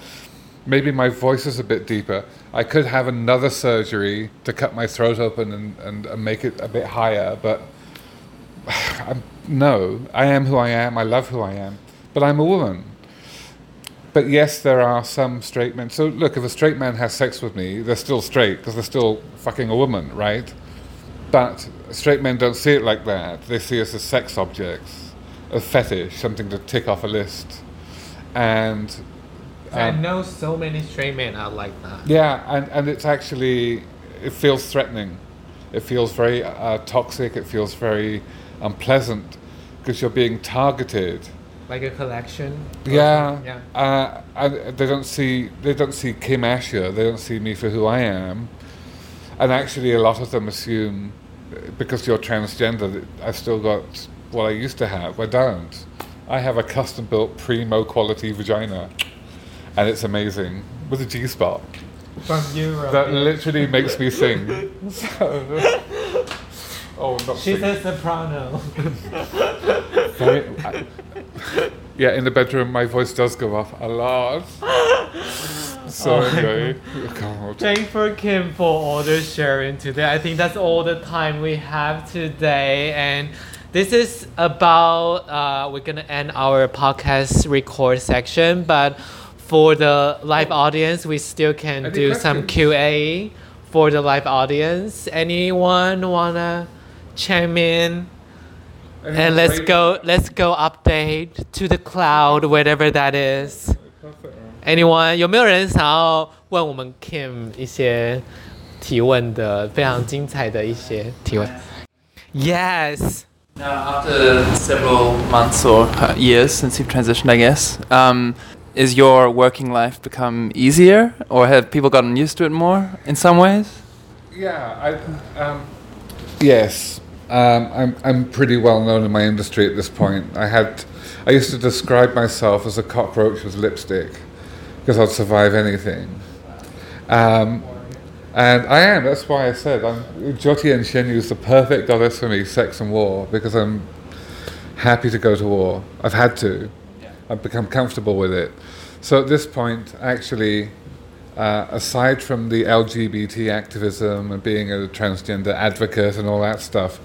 [SPEAKER 2] Maybe my voice is a bit deeper. I could have another surgery to cut my throat open and, and, and make it a bit higher, but I'm, no, I am who I am. I love who I am, but I'm a woman. But yes, there are some straight men. So look, if a straight man has sex with me, they're still straight because they're still fucking a woman, right? But straight men don't see it like that. They see us as sex objects, a fetish, something to tick off a list. And
[SPEAKER 1] I
[SPEAKER 2] um,
[SPEAKER 1] know so many straight men are like that.
[SPEAKER 2] yeah, and, and it's actually, it feels threatening. It feels very uh, toxic. It feels very unpleasant because you're being targeted.
[SPEAKER 1] Like a collection.
[SPEAKER 2] Yeah,
[SPEAKER 1] Yeah.
[SPEAKER 2] Uh, and they don't see they don't see Kim Asher. They don't see me for who I am. And actually, a lot of them assume because you're transgender I've still got what I used to have. I don't. I have a custom-built primo quality vagina, and it's amazing with a G spot
[SPEAKER 1] From Europe.
[SPEAKER 2] that literally makes me sing. So- oh, not
[SPEAKER 1] She's
[SPEAKER 2] sing.
[SPEAKER 1] a soprano.
[SPEAKER 2] Very, I- yeah, in the bedroom, my voice does go off a lot. So
[SPEAKER 1] Oh.
[SPEAKER 2] anyway, God.
[SPEAKER 1] Thanks for Kim for all the sharing today. I think that's all the time we have today, and this is about uh, we're gonna end our podcast record section, but for the live audience, we still can
[SPEAKER 2] Any
[SPEAKER 1] do some
[SPEAKER 2] questions?
[SPEAKER 1] Q A for the live audience. Anyone wanna chime in? And let's go. Let's go update to the cloud, whatever that is. Anyone 有没有人想要问我们 Kim 一些提问的非常精彩的一些提问？Yes.
[SPEAKER 5] Now, after several months or uh, years since you've transitioned, I guess, um, is your working life become easier, or have people gotten used to it more in some ways?
[SPEAKER 2] Yeah, I, um, yes, um, I'm, I'm pretty well known in my industry at this point. I had, I used to describe myself as a cockroach with lipstick because I'd survive anything. Um, and I am, that's why I said, I'm, Jiutian Xuannu is the perfect goddess for me, sex and war, because I'm happy to go to war. I've had to. I've become comfortable with it. So at this point, actually, uh, aside from the LGBT activism and being a transgender advocate and all that stuff,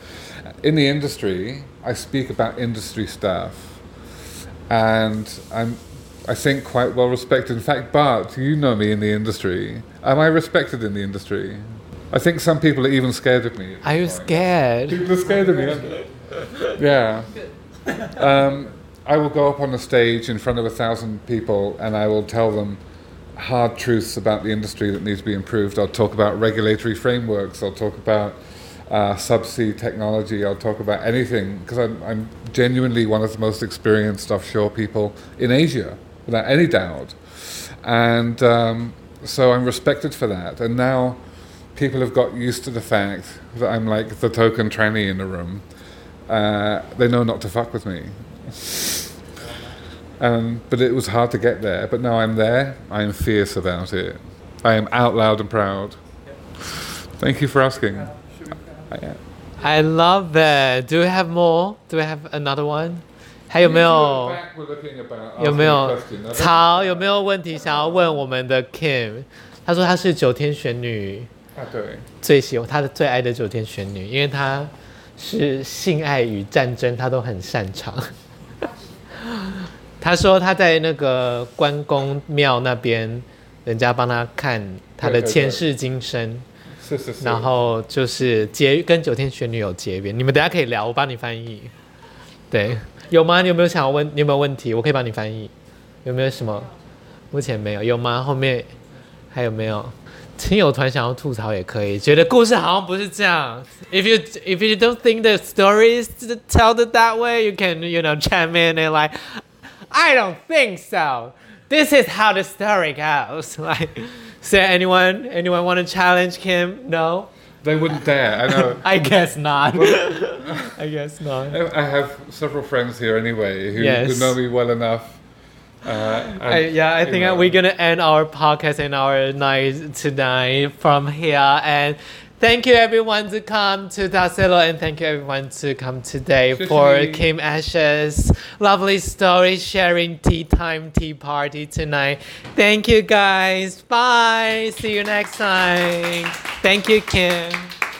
[SPEAKER 2] in the industry, I speak about industry stuff. And I'm, I think, quite well respected. In fact, Bart, you know me in the industry. Am I respected in the industry? I think some people are even scared of me.
[SPEAKER 1] Are you scared?
[SPEAKER 2] People are scared of me. Yeah. Um, I will go up on the stage in front of a thousand people and I will tell them hard truths about the industry that needs to be improved. I'll talk about regulatory frameworks. I'll talk about uh, subsea technology. I'll talk about anything because I'm, I'm genuinely one of the most experienced offshore people in Asia, without any doubt. And um, so I'm respected for that. And now people have got used to the fact that I'm like the token tranny in the room. Uh, they know not to fuck with me. Um, but it was hard to get there. But now I'm there. I am fierce about it. I am out loud and proud. Thank you for asking. I am.
[SPEAKER 1] I love that. Do we have more? Do we have another one? 还有没有？有没有曹有没有问题想要问我们的 Kim？他说他是九天玄女
[SPEAKER 2] 啊，对，
[SPEAKER 1] 最喜欢他的最爱的九天玄女，因为他 是性爱与战争，他都很擅长。 他说他在那个关公庙那边，人家帮他看他的前世今生，
[SPEAKER 2] 是是是。
[SPEAKER 1] 然后就是结跟九天玄女有结缘。你们等下可以聊，我帮你翻译。对，有吗？你有没有想要问？你有没有问题？我可以帮你翻译。有没有什么？目前没有，有吗？后面还有没有？亲友团想要吐槽也可以，觉得故事好像不是这样。If you if you don't think the story is told that way, you can you know chime in and like, I don't think so. This is how the story goes. Like, say anyone anyone want to challenge Kim? No,
[SPEAKER 2] They wouldn't dare. I know.
[SPEAKER 1] I guess not. I guess not.
[SPEAKER 2] I I have several friends here anyway who,
[SPEAKER 1] Yes.
[SPEAKER 2] who know me well enough. Uh,
[SPEAKER 1] I, yeah, I think
[SPEAKER 2] know,
[SPEAKER 1] we're gonna end our podcast and our night tonight from here. And thank you everyone to come to Dacelo and thank you everyone to come today for Kim Asher's lovely story sharing tea time tea party tonight. Thank you guys. Bye. See you next time. Thank you, Kim.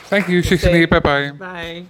[SPEAKER 2] Thank you, Shishini. Bye bye.
[SPEAKER 1] Bye.